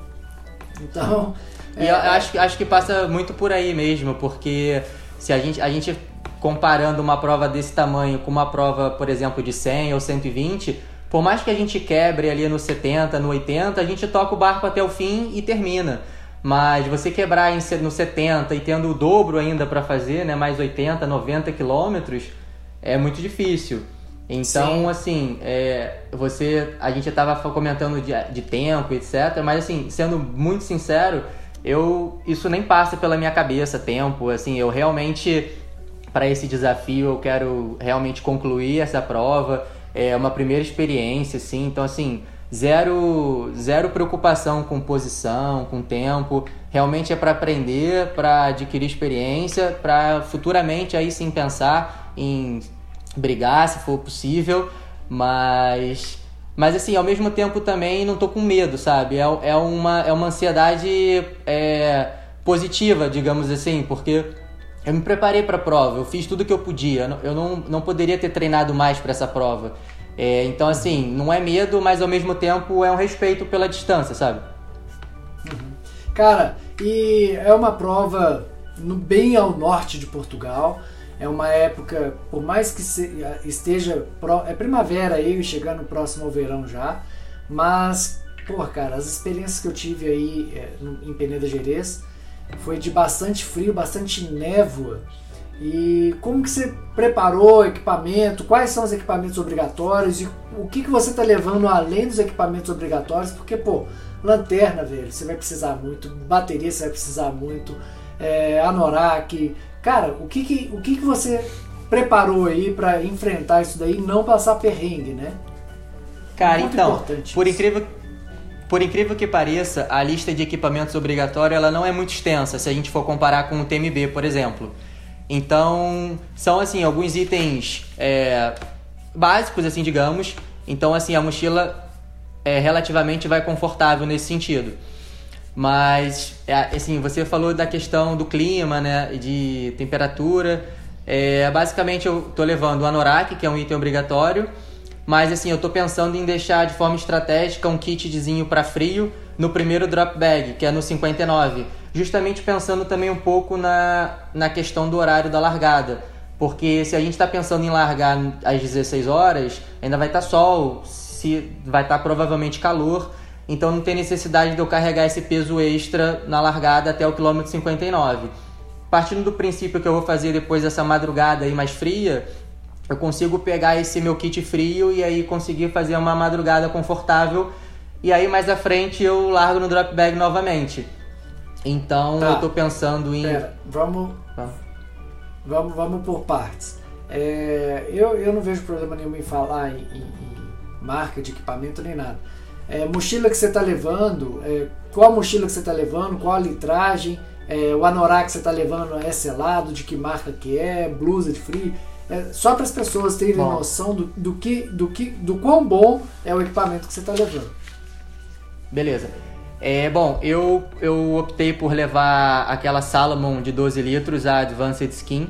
Então. E é, acho, acho que passa muito por aí mesmo, porque se a gente, a gente comparando uma prova desse tamanho com uma prova, por exemplo, de 100 ou 120, por mais que a gente quebre ali no 70, no 80, a gente toca o barco até o fim e termina. Mas você quebrar no 70 e tendo o dobro ainda para fazer, né, mais 80, 90 quilômetros, é muito difícil. Então, Sim. assim, é, você, a gente estava comentando de, de tempo, etc. Mas, assim, sendo muito sincero, eu isso nem passa pela minha cabeça tempo. Assim, eu realmente para esse desafio eu quero realmente concluir essa prova. É uma primeira experiência, assim. Então, assim, zero, zero preocupação com posição, com tempo. Realmente é para aprender, para adquirir experiência, para futuramente aí sim pensar em brigar se for possível, mas mas assim, ao mesmo tempo também não tô com medo, sabe? É, é, uma, é uma ansiedade é, positiva, digamos assim, porque eu me preparei para a prova, eu fiz tudo que eu podia, eu não, não poderia ter treinado mais para essa prova. É, então, assim, não é medo, mas ao mesmo tempo é um respeito pela distância, sabe? Uhum. Cara, e é uma prova no, bem ao norte de Portugal. É uma época, por mais que se, esteja. É primavera aí, chegando próximo ao verão já. Mas, pô, cara, as experiências que eu tive aí é, em Peneda Gerês foi de bastante frio, bastante névoa. E como que você preparou o equipamento? Quais são os equipamentos obrigatórios? E o que, que você está levando além dos equipamentos obrigatórios? Porque, pô, lanterna, velho, você vai precisar muito. Bateria, você vai precisar muito. É, anorak. Cara, o que, que, o que, que você preparou aí para enfrentar isso daí e não passar perrengue, né? Cara, muito então, por incrível por incrível que pareça, a lista de equipamentos obrigatórios ela não é muito extensa se a gente for comparar com o TMB, por exemplo. Então, são assim, alguns itens é, básicos, assim, digamos. Então, assim, a mochila é, relativamente vai confortável nesse sentido. Mas, é, assim, você falou da questão do clima, né, de temperatura. É, basicamente, eu tô levando o anorak, que é um item obrigatório. Mas, assim, eu tô pensando em deixar de forma estratégica um kitzinho para frio no primeiro drop bag, que é no 59 justamente pensando também um pouco na, na questão do horário da largada. Porque se a gente está pensando em largar às 16 horas, ainda vai estar tá sol, se vai estar tá provavelmente calor, então não tem necessidade de eu carregar esse peso extra na largada até o quilômetro 59. Partindo do princípio que eu vou fazer depois dessa madrugada aí mais fria, eu consigo pegar esse meu kit frio e aí conseguir fazer uma madrugada confortável e aí mais à frente eu largo no drop bag novamente. Então tá. eu tô pensando em. Pera, vamos, tá. vamos, vamos por partes. É, eu, eu não vejo problema nenhum em falar em, em, em marca de equipamento nem nada. É, mochila que você está levando, é, qual mochila que você está levando, qual a litragem, é, o anorak que você está levando é selado, de que marca que é, blusa de frio. É, só para as pessoas terem bom. noção do, do, que, do, que, do quão bom é o equipamento que você está levando. Beleza. É, bom, eu, eu optei por levar aquela Salomon de 12 litros, a Advanced Skin.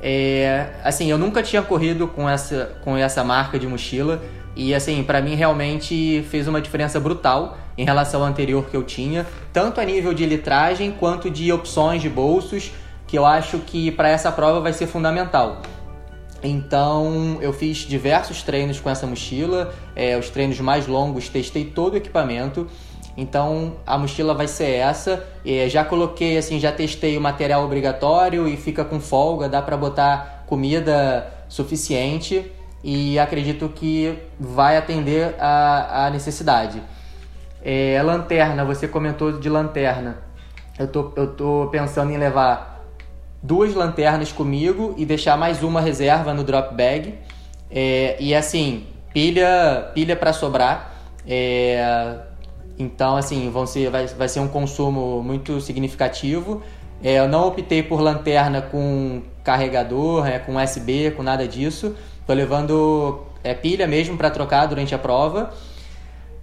É, assim, eu nunca tinha corrido com essa, com essa marca de mochila, E assim, para mim realmente fez uma diferença brutal em relação ao anterior que eu tinha, tanto a nível de litragem quanto de opções de bolsos, que eu acho que para essa prova vai ser fundamental. Então eu fiz diversos treinos com essa mochila, é, os treinos mais longos, testei todo o equipamento. Então a mochila vai ser essa. É, já coloquei assim, já testei o material obrigatório e fica com folga, dá para botar comida suficiente e acredito que vai atender a, a necessidade. É, lanterna, você comentou de lanterna. Eu tô, eu tô pensando em levar duas lanternas comigo e deixar mais uma reserva no drop bag. É, e assim, pilha pilha para sobrar. É, então, assim, vão ser, vai, vai ser um consumo muito significativo. É, eu não optei por lanterna com carregador, é, com USB, com nada disso. Tô levando é, pilha mesmo para trocar durante a prova.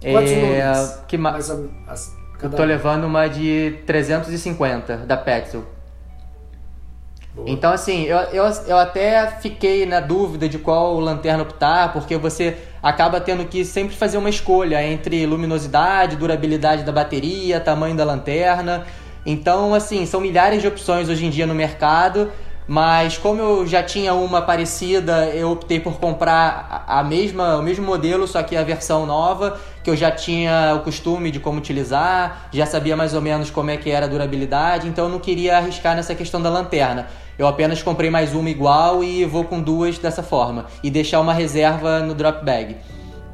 Quantos é, que mais cada... Tô levando uma de 350 da Petzl. Boa. Então, assim, eu, eu, eu até fiquei na dúvida de qual lanterna optar, porque você acaba tendo que sempre fazer uma escolha entre luminosidade, durabilidade da bateria, tamanho da lanterna. Então, assim, são milhares de opções hoje em dia no mercado. Mas como eu já tinha uma parecida, eu optei por comprar a mesma, o mesmo modelo, só que a versão nova, que eu já tinha o costume de como utilizar, já sabia mais ou menos como é que era a durabilidade, então eu não queria arriscar nessa questão da lanterna. Eu apenas comprei mais uma igual e vou com duas dessa forma e deixar uma reserva no drop bag.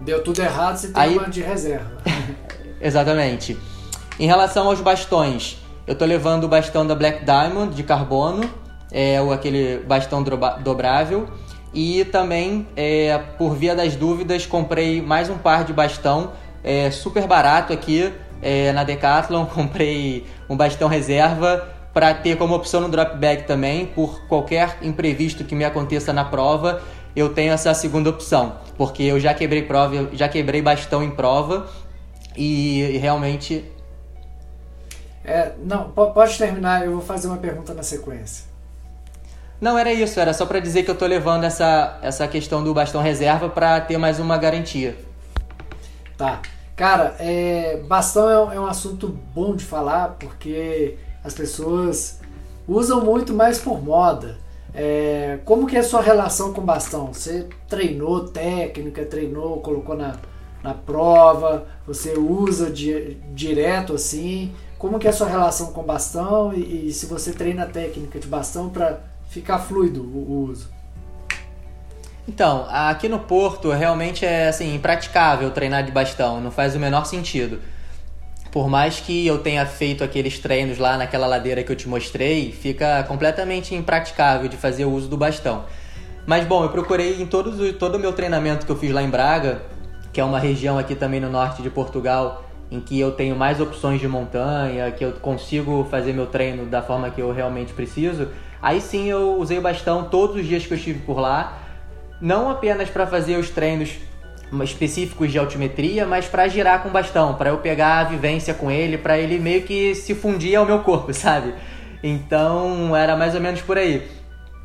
Deu tudo errado, você tem Aí... uma de reserva. Exatamente. Em relação aos bastões, eu tô levando o bastão da Black Diamond de carbono é, o, aquele bastão dobrável. E também, é, por via das dúvidas, comprei mais um par de bastão é, super barato aqui é, na Decathlon. Comprei um bastão reserva para ter como opção no drop bag também, por qualquer imprevisto que me aconteça na prova, eu tenho essa segunda opção, porque eu já quebrei prova, já quebrei bastão em prova e, e realmente é, não, pode terminar, eu vou fazer uma pergunta na sequência. Não, era isso, era só para dizer que eu tô levando essa, essa questão do bastão reserva para ter mais uma garantia. Tá. Cara, é, bastão é um, é um assunto bom de falar porque as pessoas usam muito mais por moda. É, como que é a sua relação com bastão? Você treinou técnica, treinou, colocou na, na prova, você usa di, direto assim? Como que é a sua relação com bastão e, e se você treina técnica de bastão para ficar fluido o, o uso? Então, aqui no Porto realmente é assim, impraticável treinar de bastão, não faz o menor sentido. Por mais que eu tenha feito aqueles treinos lá naquela ladeira que eu te mostrei, fica completamente impraticável de fazer o uso do bastão. Mas bom, eu procurei em todo, todo o meu treinamento que eu fiz lá em Braga, que é uma região aqui também no norte de Portugal, em que eu tenho mais opções de montanha, que eu consigo fazer meu treino da forma que eu realmente preciso. Aí sim eu usei o bastão todos os dias que eu estive por lá, não apenas para fazer os treinos específicos de altimetria, mas para girar com bastão, para eu pegar a vivência com ele, para ele meio que se fundir ao meu corpo, sabe? Então era mais ou menos por aí.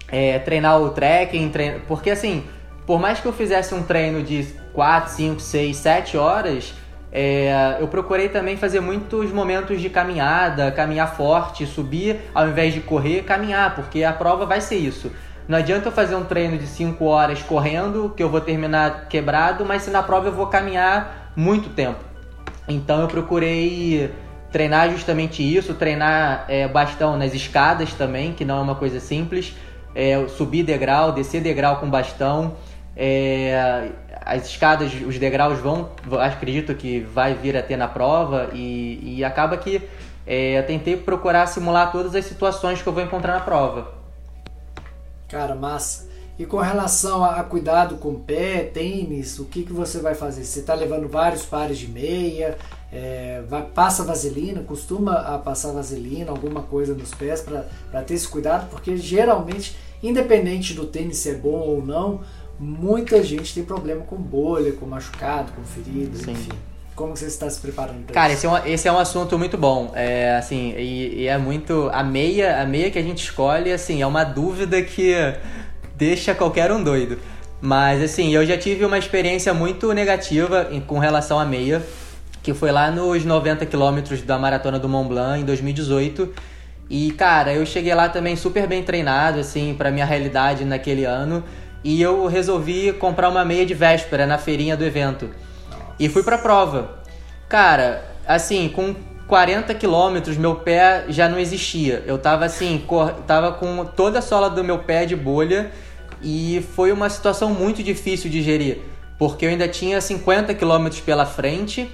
É, treinar o trekking, trein... porque assim, por mais que eu fizesse um treino de 4, 5, 6, 7 horas, é, eu procurei também fazer muitos momentos de caminhada, caminhar forte, subir ao invés de correr, caminhar, porque a prova vai ser isso. Não adianta eu fazer um treino de 5 horas correndo, que eu vou terminar quebrado, mas se na prova eu vou caminhar muito tempo. Então eu procurei treinar justamente isso, treinar é, bastão nas escadas também, que não é uma coisa simples, é, subir degrau, descer degrau com bastão. É, as escadas, os degraus vão, acredito que vai vir a ter na prova e, e acaba que é, eu tentei procurar simular todas as situações que eu vou encontrar na prova. Cara, massa. E com relação a, cuidado com o pé, tênis, o que, que você vai fazer? Você está levando vários pares de meia, é, vai, passa vaselina, costuma a passar vaselina, alguma coisa nos pés para ter esse cuidado, porque geralmente, independente do tênis ser bom ou não, muita gente tem problema com bolha, com machucado, com ferido, Sim. enfim. Como você está se preparando para Cara, isso? Esse, é um, esse é um assunto muito bom. É, assim, e, e, é muito. A meia, a meia que a gente escolhe, assim, é uma dúvida que deixa qualquer um doido. Mas assim, eu já tive uma experiência muito negativa com relação à meia, que foi lá nos 90 quilômetros da Maratona do Mont Blanc em 2018. E cara, eu cheguei lá também super bem treinado, assim, para minha realidade naquele ano. E eu resolvi comprar uma meia de véspera na feirinha do evento. E fui pra prova. Cara, assim, com 40 quilômetros, meu pé já não existia. Eu tava assim, cor... tava com toda a sola do meu pé de bolha e foi uma situação muito difícil de gerir, porque eu ainda tinha 50 quilômetros pela frente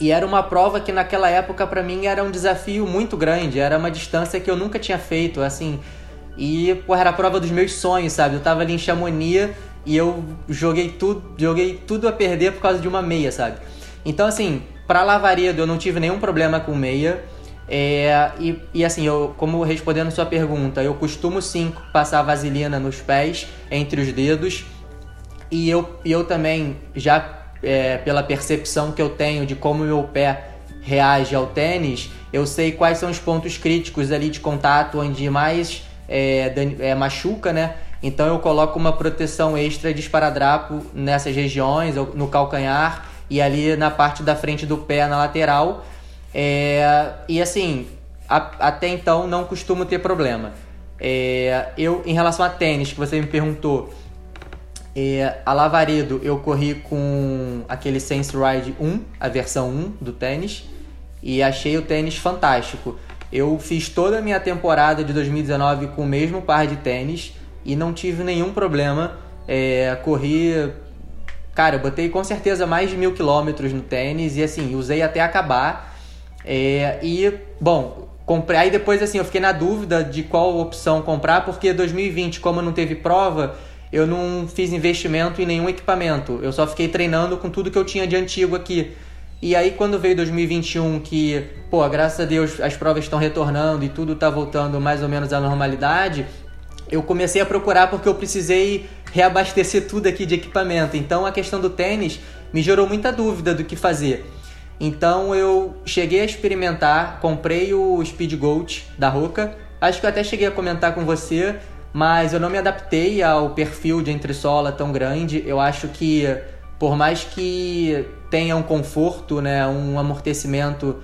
e era uma prova que naquela época para mim era um desafio muito grande, era uma distância que eu nunca tinha feito, assim, e pô, era a prova dos meus sonhos, sabe? Eu tava ali em Chamonix e eu joguei tudo, joguei tudo a perder por causa de uma meia, sabe? Então assim, para Lavaredo eu não tive nenhum problema com meia. É, e, e assim, eu, como respondendo sua pergunta, eu costumo sim passar vaselina nos pés, entre os dedos. E eu, eu também, já é, pela percepção que eu tenho de como meu pé reage ao tênis, eu sei quais são os pontos críticos ali de contato onde mais é, é, machuca, né? Então eu coloco uma proteção extra de esparadrapo nessas regiões, no calcanhar e ali na parte da frente do pé, na lateral. É, e assim, a, até então não costumo ter problema. É, eu, em relação a tênis, que você me perguntou, é, a Lavaredo eu corri com aquele Sense Ride 1, a versão 1 do tênis, e achei o tênis fantástico. Eu fiz toda a minha temporada de 2019 com o mesmo par de tênis e não tive nenhum problema. É, corri Cara, eu botei com certeza mais de mil quilômetros no tênis e assim, usei até acabar. É, e, bom, comprei. Aí depois, assim, eu fiquei na dúvida de qual opção comprar, porque 2020, como não teve prova, eu não fiz investimento em nenhum equipamento. Eu só fiquei treinando com tudo que eu tinha de antigo aqui. E aí, quando veio 2021, que, pô, graças a Deus as provas estão retornando e tudo tá voltando mais ou menos à normalidade, eu comecei a procurar porque eu precisei reabastecer tudo aqui de equipamento. Então a questão do tênis me gerou muita dúvida do que fazer. Então eu cheguei a experimentar, comprei o Speed Gold da Roca. Acho que eu até cheguei a comentar com você, mas eu não me adaptei ao perfil de entressola tão grande. Eu acho que por mais que tenha um conforto, né, um amortecimento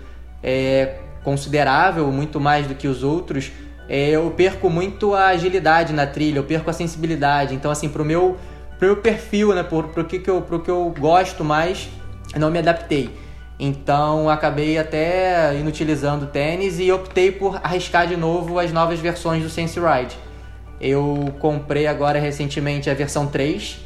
é, considerável, muito mais do que os outros, eu perco muito a agilidade na trilha, eu perco a sensibilidade. Então, assim, pro meu, pro meu perfil, né, pro, pro, que, que, eu, pro que eu gosto mais, não me adaptei. Então, acabei até inutilizando o tênis e optei por arriscar de novo as novas versões do Sense Ride. Eu comprei agora recentemente a versão 3.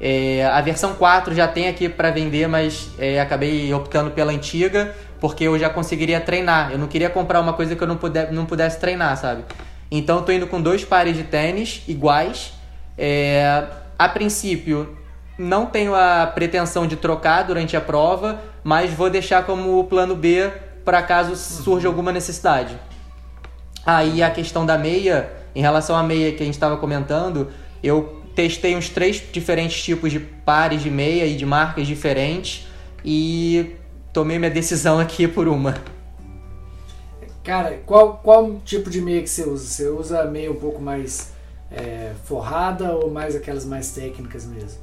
É, a versão 4 já tem aqui para vender, mas é, acabei optando pela antiga porque eu já conseguiria treinar. Eu não queria comprar uma coisa que eu não, puder, não pudesse treinar, sabe? Então eu tô indo com dois pares de tênis iguais. É, a princípio, não tenho a pretensão de trocar durante a prova, mas vou deixar como plano B para caso surja alguma necessidade. Aí a questão da meia, em relação à meia que a gente estava comentando, eu testei uns três diferentes tipos de pares de meia e de marcas diferentes e tomei minha decisão aqui por uma. Cara, qual, qual tipo de meia que você usa? Você usa meia um pouco mais é, forrada ou mais aquelas mais técnicas mesmo?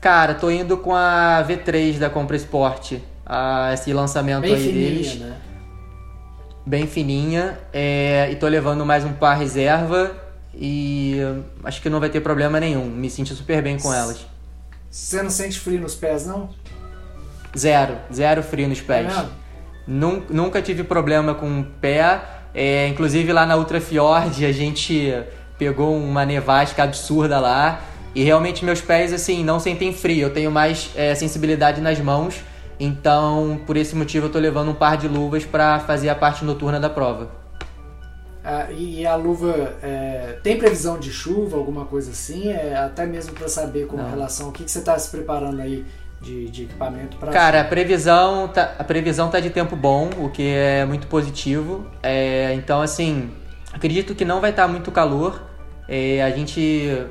Cara, tô indo com a V3 da Compra Sport. A, esse lançamento Bem aí fininha, deles. Né? Bem fininha. É, e tô levando mais um par reserva. E acho que não vai ter problema nenhum. Me sinto super bem com elas. Você não sente frio nos pés, não? Zero, zero frio nos pés. É nunca, nunca tive problema com o pé. É, inclusive lá na Ultra Fjord a gente pegou uma nevasca absurda lá e realmente meus pés assim não sentem frio. Eu tenho mais é, sensibilidade nas mãos, então por esse motivo eu tô levando um par de luvas para fazer a parte noturna da prova. Ah, e a luva é, tem previsão de chuva, alguma coisa assim? É, até mesmo para saber com não. relação ao que, que você está se preparando aí de, de equipamento para. Cara, a previsão, tá, a previsão tá de tempo bom, o que é muito positivo. É, então, assim, acredito que não vai estar tá muito calor. É, a gente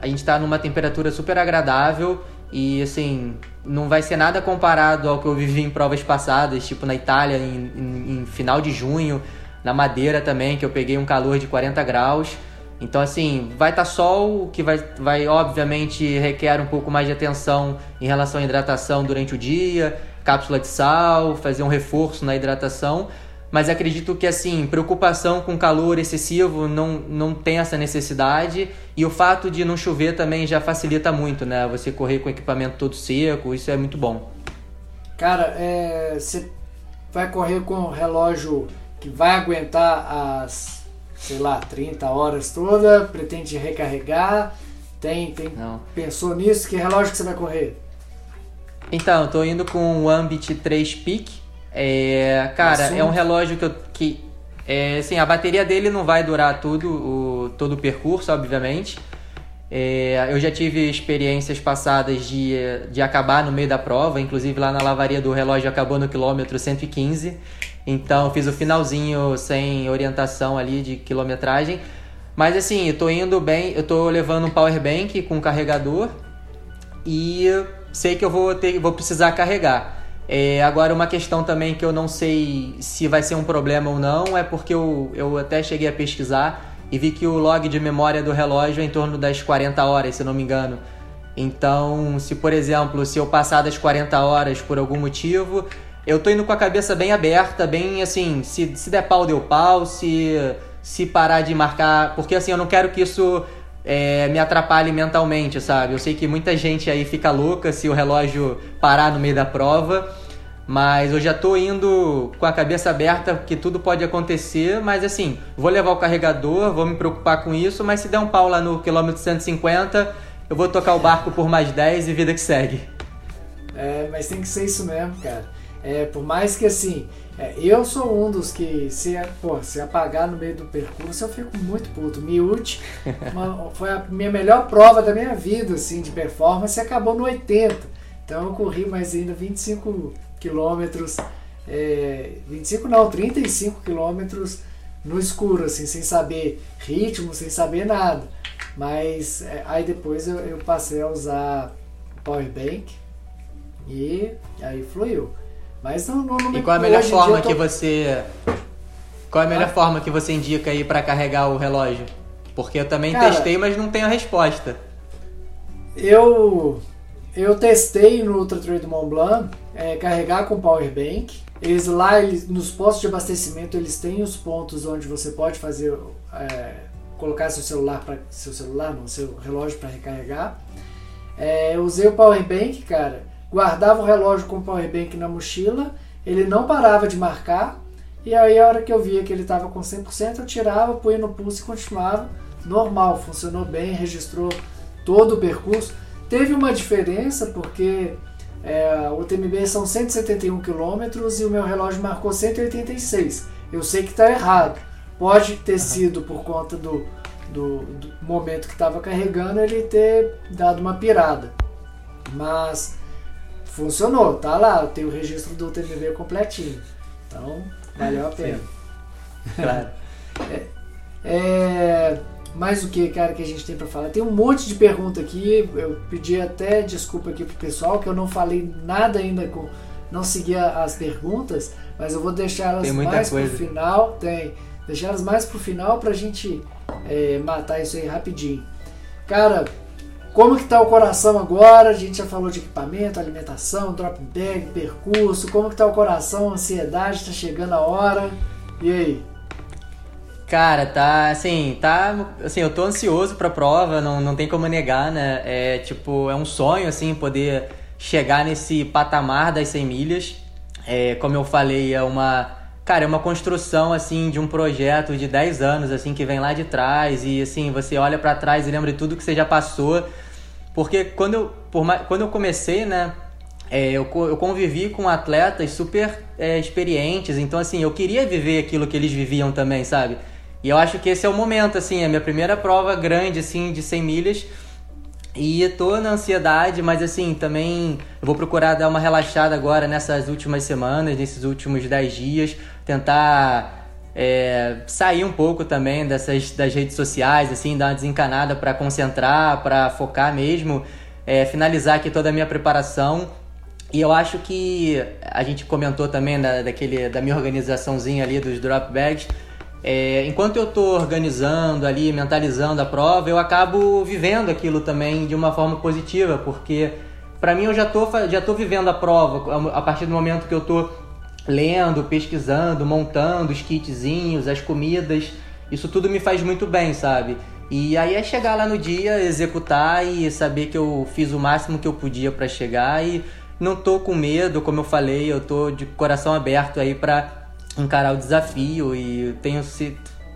a gente está numa temperatura super agradável e assim não vai ser nada comparado ao que eu vivi em provas passadas, tipo na Itália em, em, em final de junho, na Madeira também que eu peguei um calor de 40 graus. Então, assim, vai estar tá sol, que vai, vai, obviamente, requer um pouco mais de atenção em relação à hidratação durante o dia, cápsula de sal, fazer um reforço na hidratação. Mas acredito que, assim, preocupação com calor excessivo não, não tem essa necessidade. E o fato de não chover também já facilita muito, né? Você correr com o equipamento todo seco, isso é muito bom. Cara, é, você vai correr com um relógio que vai aguentar as sei lá, 30 horas toda, pretende recarregar, tem, tem Não. pensou nisso? Que relógio que você vai correr? Então, eu tô indo com o Ambit 3 Peak. É, cara, Assunto. é um relógio que, eu, que é, assim, a bateria dele não vai durar tudo, o, todo o percurso, obviamente. É, eu já tive experiências passadas de, de acabar no meio da prova, inclusive lá na lavaria do relógio acabou no quilômetro 115. Então fiz o finalzinho sem orientação ali de quilometragem. Mas assim, eu tô indo bem, eu tô levando um power bank com carregador e sei que eu vou ter, vou precisar carregar. É, agora uma questão também que eu não sei se vai ser um problema ou não é porque eu, eu até cheguei a pesquisar e vi que o log de memória do relógio é em torno das 40 horas, se não me engano. Então, se por exemplo, se eu passar das 40 horas por algum motivo, eu tô indo com a cabeça bem aberta, bem assim, se, se der pau, deu pau, se, se parar de marcar. Porque assim, eu não quero que isso é, me atrapalhe mentalmente, sabe? Eu sei que muita gente aí fica louca se o relógio parar no meio da prova. Mas eu já tô indo com a cabeça aberta que tudo pode acontecer, mas assim, vou levar o carregador, vou me preocupar com isso, mas se der um pau lá no quilômetro 150, eu vou tocar o barco por mais 10 e vida que segue. É, mas tem que ser isso mesmo, cara. É, por mais que assim, é, eu sou um dos que se, pô, se apagar no meio do percurso eu fico muito puto. Miúde foi a minha melhor prova da minha vida assim, de performance e acabou no 80. Então eu corri mais ainda 25 quilômetros, é, 25 não, 35 quilômetros no escuro, assim, sem saber ritmo, sem saber nada. Mas é, aí depois eu, eu passei a usar o Power Bank e aí fluiu. Mas não, não, não E qual a melhor forma tô... que você. Qual é a melhor ah. forma que você indica aí para carregar o relógio? Porque eu também Cara, testei, mas não tenho a resposta. Eu eu testei no Ultra Trail do Mont Blanc é, carregar com power bank. Eles lá, eles, nos postos de abastecimento, eles têm os pontos onde você pode fazer é, colocar seu celular para seu celular, não, seu relógio para recarregar. É, eu usei o power bank, cara guardava o relógio com o powerbank na mochila, ele não parava de marcar, e aí a hora que eu via que ele estava com 100%, eu tirava, punha no pulso e continuava normal, funcionou bem, registrou todo o percurso. Teve uma diferença porque é, o TMB são 171 km e o meu relógio marcou 186. Eu sei que está errado. Pode ter sido por conta do, do, do momento que estava carregando ele ter dado uma pirada. Mas funcionou, tá lá, tem o registro do TVV completinho. Então, valeu a pena. Claro. é, é, mais o que, cara, que a gente tem para falar? Tem um monte de pergunta aqui. Eu pedi até desculpa aqui pro pessoal que eu não falei nada ainda com. Não segui as perguntas, mas eu vou deixar elas mais coisa. pro final. Tem. Deixar elas mais pro final pra gente é, matar isso aí rapidinho. Cara, como que está o coração agora? A gente já falou de equipamento, alimentação, drop bag, percurso. Como que está o coração, ansiedade? Está chegando a hora. E aí? Cara, tá assim, tá. Assim, eu tô ansioso pra prova, não, não tem como negar, né? É tipo, é um sonho, assim, poder chegar nesse patamar das 100 milhas. É, como eu falei, é uma. Cara, é uma construção, assim, de um projeto de 10 anos, assim, que vem lá de trás. E, assim, você olha para trás e lembra de tudo que você já passou. Porque quando eu, por, quando eu comecei, né, é, eu, eu convivi com atletas super é, experientes, então assim, eu queria viver aquilo que eles viviam também, sabe? E eu acho que esse é o momento, assim, é a minha primeira prova grande, assim, de 100 milhas. E tô na ansiedade, mas assim, também eu vou procurar dar uma relaxada agora nessas últimas semanas, nesses últimos 10 dias, tentar é, sair um pouco também dessas das redes sociais, assim, dar uma desencanada para concentrar, para focar mesmo, é, finalizar aqui toda a minha preparação. E eu acho que a gente comentou também da, daquele, da minha organizaçãozinha ali dos drop bags. é, enquanto eu estou organizando ali, mentalizando a prova, eu acabo vivendo aquilo também de uma forma positiva, porque para mim eu já tô, já tô vivendo a prova a partir do momento que eu tô lendo, pesquisando, montando os kitzinhos, as comidas. Isso tudo me faz muito bem, sabe? E aí é chegar lá no dia, executar e saber que eu fiz o máximo que eu podia para chegar e não tô com medo, como eu falei, eu tô de coração aberto aí para encarar o desafio e tenho,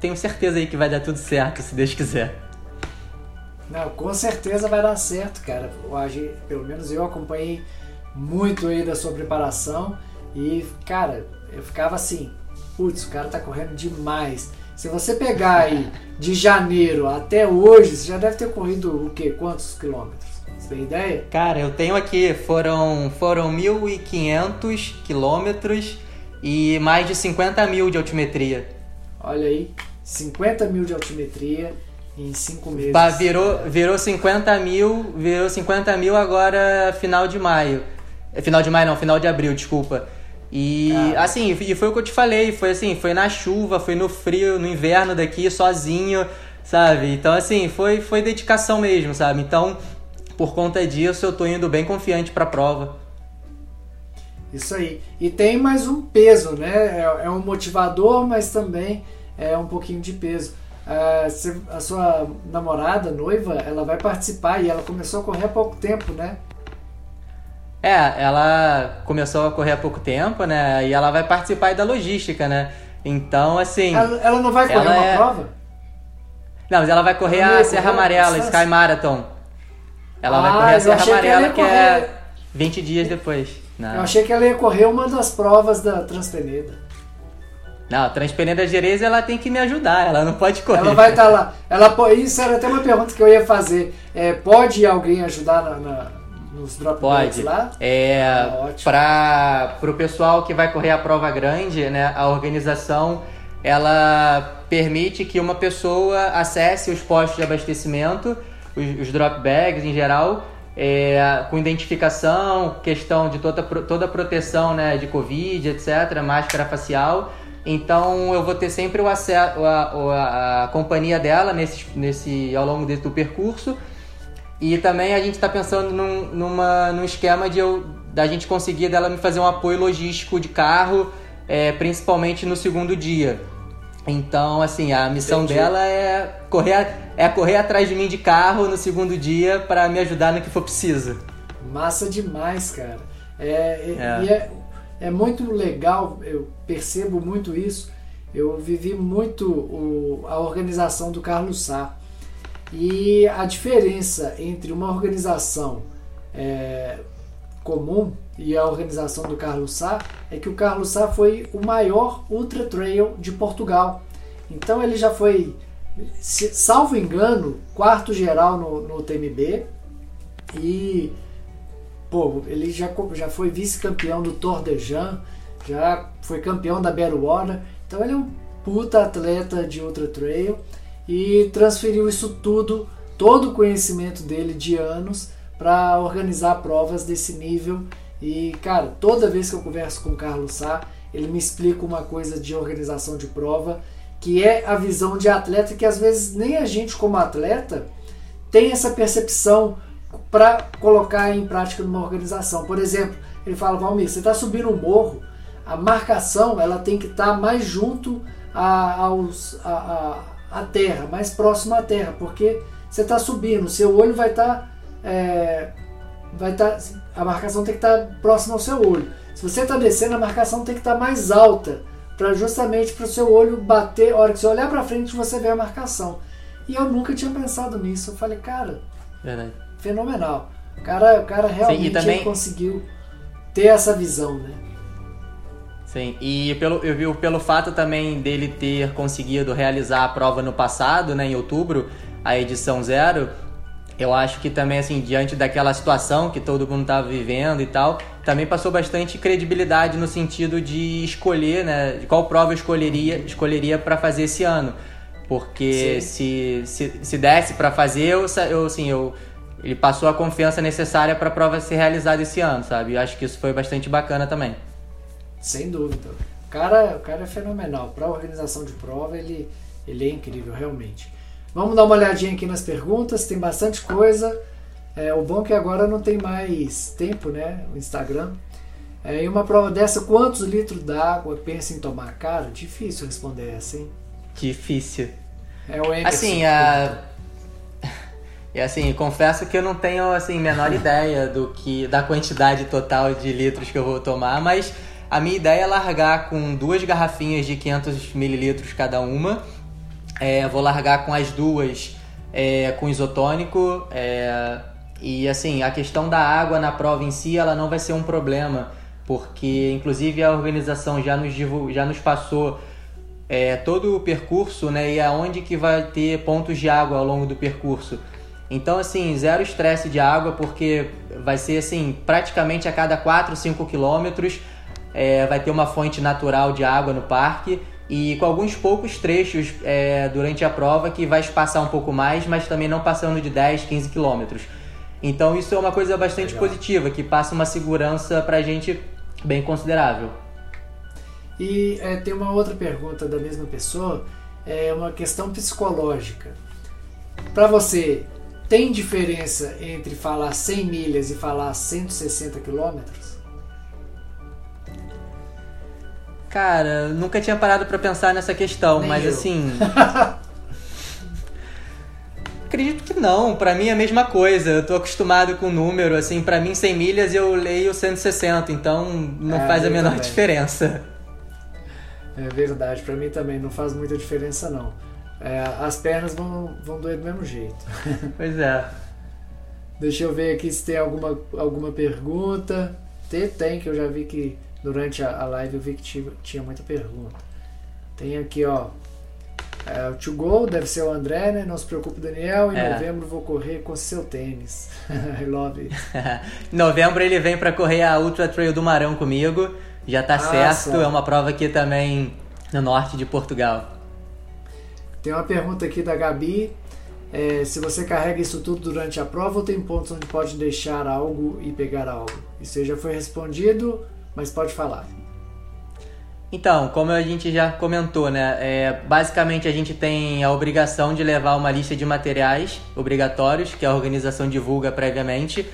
tenho certeza aí que vai dar tudo certo, se Deus quiser. Não, com certeza vai dar certo, cara. Pelo menos eu acompanhei muito aí da sua preparação e, cara, eu ficava assim, putz, o cara tá correndo demais. Se você pegar aí de janeiro até hoje, você já deve ter corrido o quê? Quantos quilômetros? Você tem ideia? Cara, eu tenho aqui, foram, foram 1.500 quilômetros e mais de 50 mil de altimetria. Olha aí, 50 mil de altimetria em 5 meses. Bah, virou, virou 50 mil, virou 50 mil agora final de maio. É, final de maio não, final de abril, desculpa. E assim, e foi o que eu te falei, foi assim, foi na chuva, foi no frio, no inverno daqui, sozinho, sabe? Então assim, foi, foi dedicação mesmo, sabe? Então, por conta disso, eu tô indo bem confiante pra prova. Isso aí. E tem mais um peso, né? É, é um motivador, mas também é um pouquinho de peso. a sua namorada, noiva, ela vai participar e ela começou a correr há pouco tempo, né? É, ela começou a correr há pouco tempo, né? E ela vai participar da logística, né? Então, assim. Ela, ela não vai correr uma é... prova? Não, mas ela vai correr a Serra Amarela, Sky Marathon. Ela ah, vai correr a Serra Amarela, que, que é 20 dias depois. Não. Eu achei que ela ia correr uma das provas da Transpeneda. Não, a Transpeneda Gereza ela tem que me ajudar, ela não pode correr. Ela vai estar tá lá. Ela, isso era até uma pergunta que eu ia fazer. É, pode alguém ajudar na, na nos drop Pode. lá? É, ah, para o pessoal que vai correr a prova grande, né, a organização ela permite que uma pessoa acesse os postos de abastecimento, os, os drop bags em geral, é, com identificação, questão de toda, toda a proteção né, de Covid, etc., máscara facial. Então eu vou ter sempre o acesso, a, a, a companhia dela nesse, nesse, ao longo desse, do percurso. E também a gente está pensando num, numa, num esquema de eu, da gente conseguir dela me fazer um apoio logístico de carro, é, principalmente no segundo dia. Então, assim, a missão Entendi. dela é correr, é correr atrás de mim de carro no segundo dia para me ajudar no que for preciso. Massa demais, cara. É, é, é. é, é muito legal, eu percebo muito isso. Eu vivi muito o, a organização do Carlos Sá. E a diferença entre uma organização é, comum e a organização do Carlos Sá é que o Carlos Sá foi o maior ultra trail de Portugal. Então ele já foi, salvo engano, quarto geral no, no TMB e pô, ele já, já foi vice-campeão do Tour de Jean, já foi campeão da Water, então ele é um puta atleta de ultra trail e transferiu isso tudo, todo o conhecimento dele de anos para organizar provas desse nível e, cara, toda vez que eu converso com o Carlos Sá, ele me explica uma coisa de organização de prova, que é a visão de atleta que às vezes nem a gente como atleta tem essa percepção para colocar em prática numa organização. Por exemplo, ele fala, Valmir, você está subindo um morro, a marcação ela tem que estar tá mais junto a, aos, a, a, a, terra, mais próximo à terra, porque você está subindo, seu olho vai estar tá, é, vai estar tá, a marcação tem que estar tá próxima ao seu olho. Se você está descendo, a marcação tem que estar tá mais alta, para justamente para o seu olho bater. A hora que você olhar para frente, você vê a marcação. E eu nunca tinha pensado nisso. Eu falei, cara, Verdade. fenomenal. O cara, o cara realmente Sim, também... conseguiu ter essa visão, né? Sim, e pelo, eu vi pelo fato também dele ter conseguido realizar a prova no passado, né, em outubro, a edição zero, eu acho que também, assim, diante daquela situação que todo mundo estava vivendo e tal, também passou bastante credibilidade no sentido de escolher, né, de qual prova eu escolheria, escolheria para fazer esse ano. Porque se, se, se desse para fazer, eu, eu, assim, eu, ele passou a confiança necessária para a prova ser realizada esse ano, sabe? Eu acho que isso foi bastante bacana também. Sem dúvida. O cara, o cara é fenomenal. Para organização de prova, ele, ele é incrível, realmente. Vamos dar uma olhadinha aqui nas perguntas, tem bastante coisa. É, o bom é que agora não tem mais tempo, né? O Instagram. É, em uma prova dessa, quantos litros d'água pensa em tomar? Cara, difícil responder essa, hein? Difícil. É o Emerson. Assim, a... E assim, confesso que eu não tenho assim menor ideia do que da quantidade total de litros que eu vou tomar, mas a minha ideia é largar com duas garrafinhas de 500 mililitros cada uma. É, vou largar com as duas é, com isotônico. É, e assim, a questão da água na prova em si, ela não vai ser um problema, porque inclusive a organização já nos, já nos passou é, todo o percurso né, e aonde que vai ter pontos de água ao longo do percurso. Então, assim, zero estresse de água, porque vai ser assim, praticamente a cada 4, 5 quilômetros é, vai ter uma fonte natural de água no parque e com alguns poucos trechos é, durante a prova que vai espaçar um pouco mais, mas também não passando de 10, 15 quilômetros. Então isso é uma coisa bastante Legal. positiva, que passa uma segurança pra gente bem considerável. E é, tem uma outra pergunta da mesma pessoa, é uma questão psicológica. Para você, tem diferença entre falar 100 milhas e falar 160 quilômetros? Cara, nunca tinha parado para pensar nessa questão, Nem mas eu. assim. Acredito que não, para mim é a mesma coisa. Eu tô acostumado com o número, assim, para mim 100 milhas eu leio 160, então não é, faz a menor também. diferença. É verdade, para mim também não faz muita diferença não. É, as pernas vão, vão doer do mesmo jeito. Pois é. Deixa eu ver aqui se tem alguma, alguma pergunta. Tem, tem, que eu já vi que durante a, a live eu vi que tinha, tinha muita pergunta. Tem aqui, ó. É, o To Go deve ser o André, né? Não se preocupe, Daniel. Em é. novembro vou correr com seu tênis. I love it. em novembro ele vem para correr a Ultra Trail do Marão comigo. Já tá ah, certo. É uma prova aqui também no norte de Portugal. Tem uma pergunta aqui da Gabi. É, se você carrega isso tudo durante a prova ou tem pontos onde pode deixar algo e pegar algo? Isso já foi respondido, mas pode falar. Então, como a gente já comentou, né? É, basicamente a gente tem a obrigação de levar uma lista de materiais obrigatórios que a organização divulga previamente.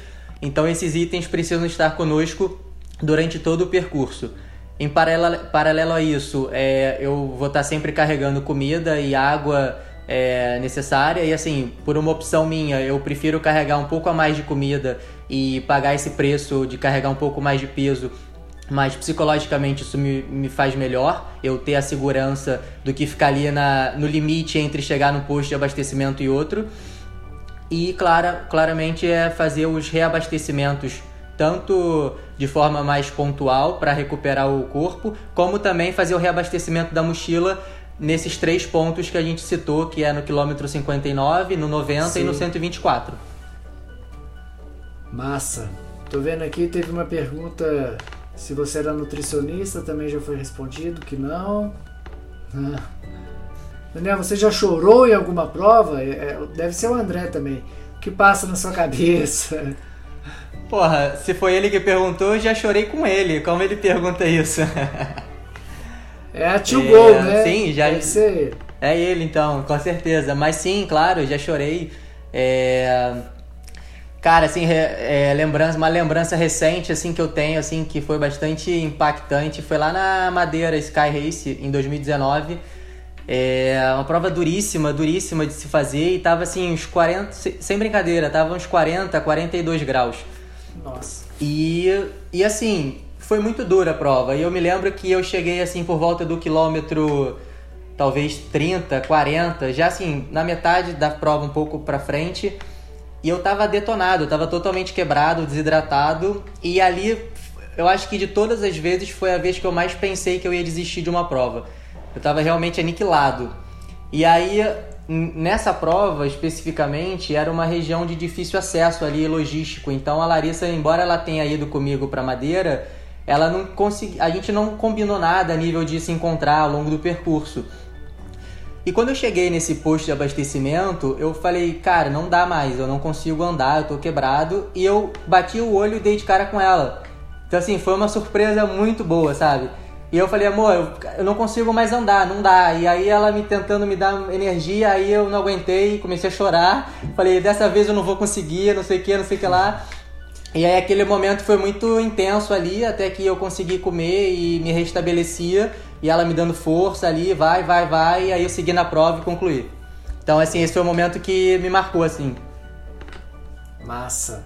Então esses itens precisam estar conosco durante todo o percurso. Em paralelo, paralelo a isso, é, eu vou estar sempre carregando comida e água é, necessária. E assim, por uma opção minha, eu prefiro carregar um pouco a mais de comida e pagar esse preço de carregar um pouco mais de peso mas psicologicamente isso me, me faz melhor, eu ter a segurança do que ficar ali na, no limite entre chegar num posto de abastecimento e outro. E clara, claramente é fazer os reabastecimentos tanto de forma mais pontual para recuperar o corpo, como também fazer o reabastecimento da mochila nesses três pontos que a gente citou, que é no quilômetro 59, no 90 Sim. e no 124. Massa. Tô vendo aqui, teve uma pergunta se você era nutricionista, também já foi respondido que não. Ah. Daniel, você já chorou em alguma prova? É, é, deve ser o André também. O que passa na sua cabeça? Porra, se foi ele que perguntou, eu já chorei com ele. Como ele pergunta isso? É a Tio é, Gol, né? Sim, já. Deve ser. É ele então, com certeza. Mas sim, claro, já chorei. É... Cara, assim, é, lembrança, uma lembrança recente, assim, que eu tenho, assim, que foi bastante impactante, foi lá na Madeira Sky Race, em 2019. É uma prova duríssima, duríssima de se fazer e tava, assim, uns 40, sem brincadeira, tava uns 40, 42 graus. Nossa. E, e assim, foi muito dura a prova. E eu me lembro que eu cheguei assim por volta do quilômetro talvez 30, 40, já assim, na metade da prova um pouco para frente, e eu tava detonado, eu tava totalmente quebrado, desidratado, e ali eu acho que de todas as vezes foi a vez que eu mais pensei que eu ia desistir de uma prova. Eu tava realmente aniquilado. E aí Nessa prova, especificamente, era uma região de difícil acesso ali logístico. Então a Larissa, embora ela tenha ido comigo para Madeira, ela não consegui, a gente não combinou nada a nível de se encontrar ao longo do percurso. E quando eu cheguei nesse posto de abastecimento, eu falei, cara, não dá mais, eu não consigo andar, eu tô quebrado. E eu bati o olho e dei de cara com ela. Então assim, foi uma surpresa muito boa, sabe? E eu falei, amor, eu, eu não consigo mais andar, não dá. E aí ela me tentando me dar energia, aí eu não aguentei, comecei a chorar. Falei, dessa vez eu não vou conseguir, não sei o que, não sei o que lá. E aí aquele momento foi muito intenso ali, até que eu consegui comer e me restabelecia. E ela me dando força ali, vai, vai, vai. E aí eu segui na prova e concluí. Então, assim, esse foi o momento que me marcou, assim. Massa.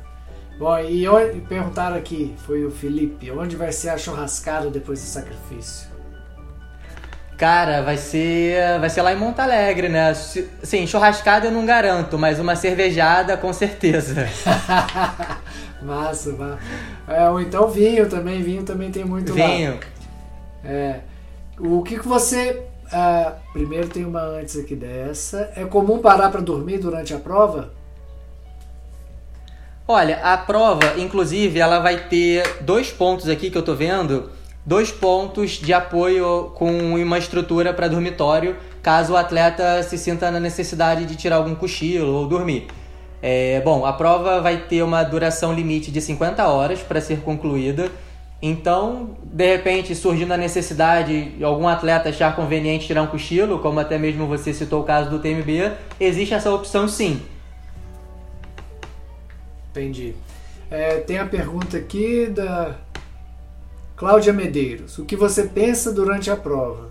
Bom, e onde, perguntaram aqui, foi o Felipe, onde vai ser a churrascada depois do sacrifício? Cara, vai ser, vai ser lá em Monte Alegre, né? Sim, churrascada eu não garanto, mas uma cervejada com certeza. massa, massa. É, ou então vinho também, vinho também tem muito vinho. lá. É. O que que você... Uh, primeiro tem uma antes aqui dessa. É comum parar para dormir durante a prova? Olha, a prova, inclusive, ela vai ter dois pontos aqui que eu tô vendo, dois pontos de apoio com uma estrutura para dormitório, caso o atleta se sinta na necessidade de tirar algum cochilo ou dormir. É, bom, a prova vai ter uma duração limite de 50 horas para ser concluída. Então, de repente, surgindo a necessidade de algum atleta achar conveniente tirar um cochilo, como até mesmo você citou o caso do TMB, existe essa opção sim. Entendi. É, tem a pergunta aqui da Cláudia Medeiros. O que você pensa durante a prova?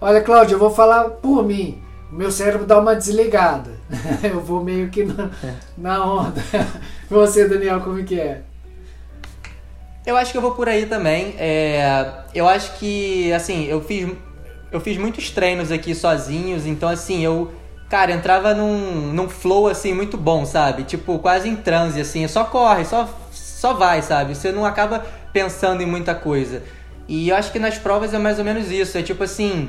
Olha, Cláudia, eu vou falar por mim. O meu cérebro dá uma desligada. eu vou meio que na, na onda. você, Daniel, como que é? Eu acho que eu vou por aí também. É, eu acho que, assim, eu fiz, eu fiz muitos treinos aqui sozinhos, então, assim, eu cara, entrava num, num flow, assim, muito bom, sabe? Tipo, quase em transe, assim, só corre, só, só vai, sabe? Você não acaba pensando em muita coisa. E eu acho que nas provas é mais ou menos isso, é tipo assim,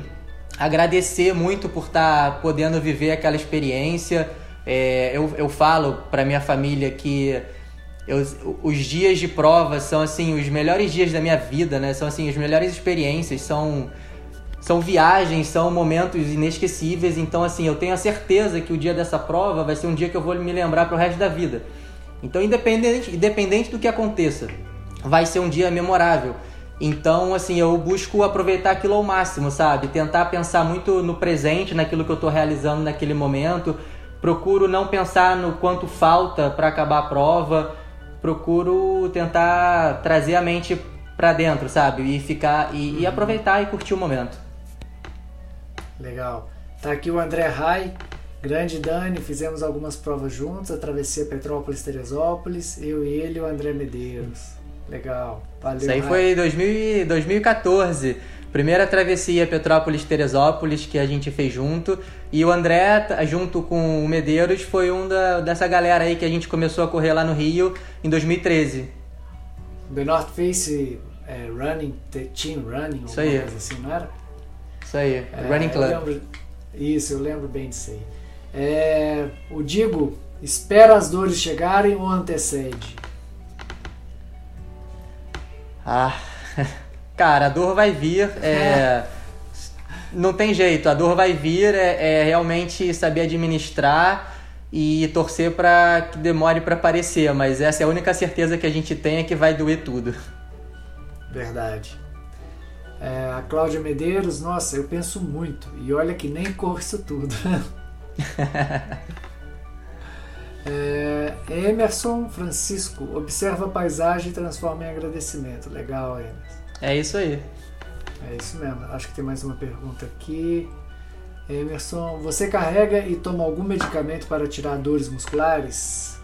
agradecer muito por estar tá podendo viver aquela experiência. É, eu, eu falo pra minha família que eu, os dias de prova são, assim, os melhores dias da minha vida, né? São, assim, as melhores experiências, são são viagens, são momentos inesquecíveis. Então, assim, eu tenho a certeza que o dia dessa prova vai ser um dia que eu vou me lembrar para o resto da vida. Então, independente, independente do que aconteça, vai ser um dia memorável. Então, assim, eu busco aproveitar aquilo ao máximo, sabe? Tentar pensar muito no presente, naquilo que eu estou realizando naquele momento. Procuro não pensar no quanto falta para acabar a prova. Procuro tentar trazer a mente para dentro, sabe? E ficar e, e aproveitar e curtir o momento. Legal. Tá aqui o André Rai, grande Dani, fizemos algumas provas juntos, a travessia Petrópolis-Teresópolis, eu e ele e o André Medeiros. Legal. Valeu. Isso aí Rai. foi 2000, 2014. Primeira travessia Petrópolis-Teresópolis que a gente fez junto. E o André, junto com o Medeiros, foi um da, dessa galera aí que a gente começou a correr lá no Rio em 2013. The North Face é, Running, Team Running, Isso aí. coisa assim, não era? Isso aí, é, Running Club. Eu lembro, isso, eu lembro bem disso aí. É, o Digo, espera as dores chegarem ou antecede? Ah, cara, a dor vai vir. É, não tem jeito, a dor vai vir. É, é realmente saber administrar e torcer para que demore para aparecer. Mas essa é a única certeza que a gente tem é que vai doer tudo. Verdade. É, a Cláudia Medeiros, nossa, eu penso muito. E olha que nem isso tudo. é, Emerson Francisco, observa a paisagem e transforma em agradecimento. Legal, Emerson. É isso aí. É isso mesmo. Acho que tem mais uma pergunta aqui. Emerson, você carrega e toma algum medicamento para tirar dores musculares?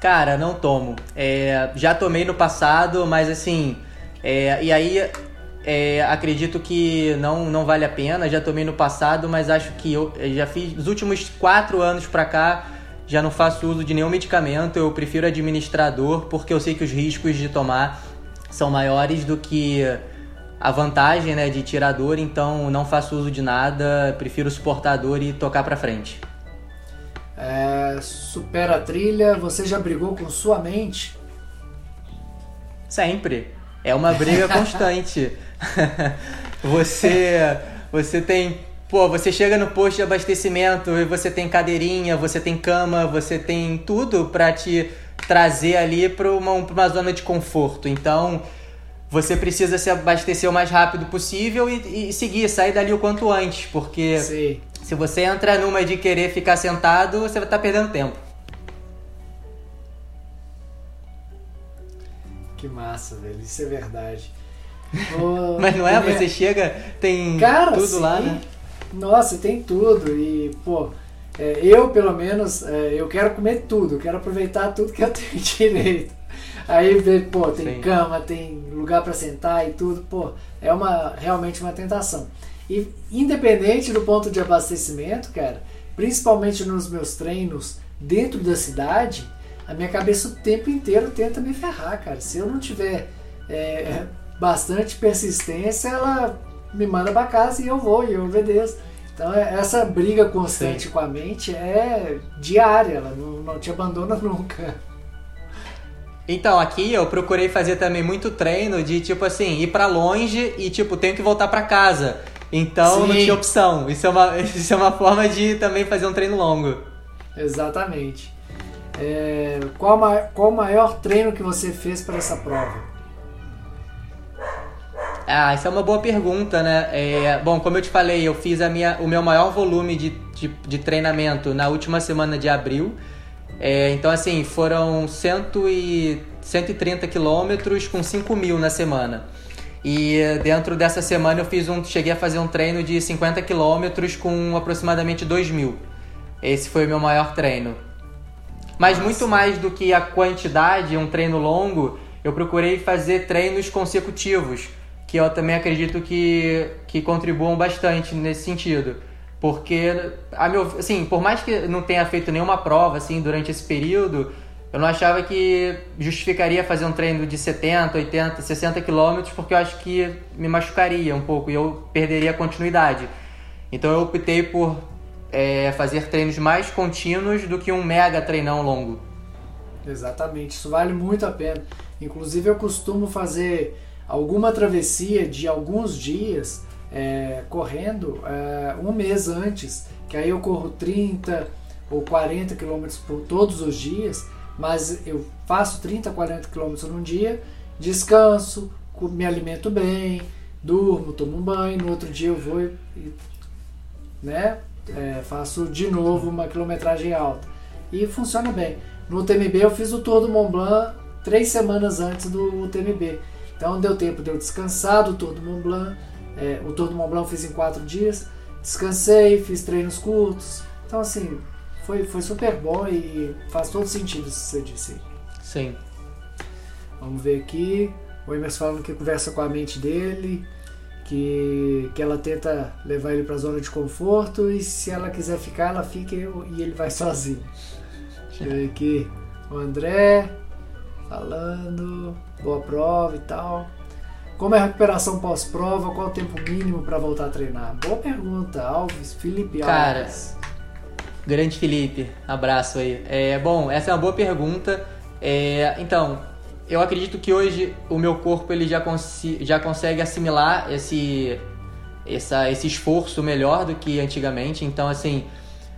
Cara, não tomo. É, já tomei no passado, mas assim. É, e aí é, acredito que não, não vale a pena. Já tomei no passado, mas acho que eu já fiz os últimos quatro anos pra cá. Já não faço uso de nenhum medicamento. Eu prefiro administrador porque eu sei que os riscos de tomar são maiores do que a vantagem né, de tirar dor. Então não faço uso de nada. Prefiro suportar a dor e tocar pra frente. É, supera a trilha. Você já brigou com sua mente? Sempre. É uma briga constante. você, você tem, pô, você chega no posto de abastecimento e você tem cadeirinha, você tem cama, você tem tudo para te trazer ali para uma, uma zona de conforto. Então, você precisa se abastecer o mais rápido possível e, e seguir, sair dali o quanto antes, porque Sim. se você entra numa de querer ficar sentado, você vai estar perdendo tempo. Que massa, velho. Isso é verdade. Ô, Mas não é? Você chega, tem Cara, tudo sim. lá, né? Nossa, tem tudo. E, pô, é, eu, pelo menos, é, eu quero comer tudo. Eu quero aproveitar tudo que eu tenho direito. Aí, vê, pô, tem Sim. cama, tem lugar pra sentar e tudo. Pô, é uma, realmente uma tentação. E, independente do ponto de abastecimento, cara, principalmente nos meus treinos dentro da cidade, a minha cabeça o tempo inteiro tenta me ferrar, cara. Se eu não tiver é, bastante persistência, ela me manda pra casa e eu vou e eu obedeço. Então é- essa briga constante Sim. com a mente é diária, ela não, não te abandona nunca. Então, aqui eu procurei fazer também muito treino de, tipo assim, ir pra longe e, tipo, tenho que voltar pra casa. Então, não Sim. tinha opção. Isso é, uma, isso é uma forma de também fazer um treino longo. Exatamente. É, qual, qual o maior treino que você fez para essa prova? Ah, isso é uma boa pergunta, né? É, bom, como eu te falei, eu fiz a minha, o meu maior volume de, de, de treinamento na última semana de abril. É, então, assim, foram 100 e, 130 quilômetros com 5 mil na semana. E dentro dessa semana eu fiz um, cheguei a fazer um treino de 50 quilômetros com aproximadamente 2 mil. Esse foi o meu maior treino. Mas Nossa. muito mais do que a quantidade, um treino longo, eu procurei fazer treinos consecutivos, que eu também acredito que, que contribuam bastante nesse sentido. Porque, a meu, assim, por mais que não tenha feito nenhuma prova assim durante esse período, eu não achava que justificaria fazer um treino de 70, 80, 60 quilômetros, porque eu acho que me machucaria um pouco e eu perderia a continuidade. Então eu optei por é, fazer treinos mais contínuos do que um mega treinão longo. Exatamente, isso vale muito a pena. Inclusive eu costumo fazer alguma travessia de alguns dias é, correndo é, um mês antes, que aí eu corro 30 ou 40 quilômetros por todos os dias, mas eu faço 30, 40 quilômetros num dia, descanso, me alimento bem, durmo, tomo um banho, no outro dia eu vou e, né, é, faço de novo uma quilometragem alta. E funciona bem. No UTMB eu fiz o Tour do Mont Blanc três semanas antes do UTMB. Então deu tempo de eu descansar do Tour do Mont Blanc. É, o Tour do Mont Blanc eu fiz em quatro dias. Descansei, fiz treinos curtos. Então assim, foi, foi super bom e faz todo sentido isso que você disse aí. Sim. Vamos ver aqui. O Emerson falando que conversa com a mente dele, que, que ela tenta levar ele para a zona de conforto e se ela quiser ficar, ela fica e e ele vai sozinho. Deixa eu ver aqui. O André falando, boa prova e tal. Como é a recuperação pós-prova? Qual o tempo mínimo para voltar a treinar? Boa pergunta, Alves, Felipe Cara, Alves. Grande Felipe, abraço aí. É, bom, essa é uma boa pergunta. É, então, eu acredito que hoje o meu corpo ele já, já consegue assimilar esse, essa, esse esforço melhor do que antigamente. Então, assim,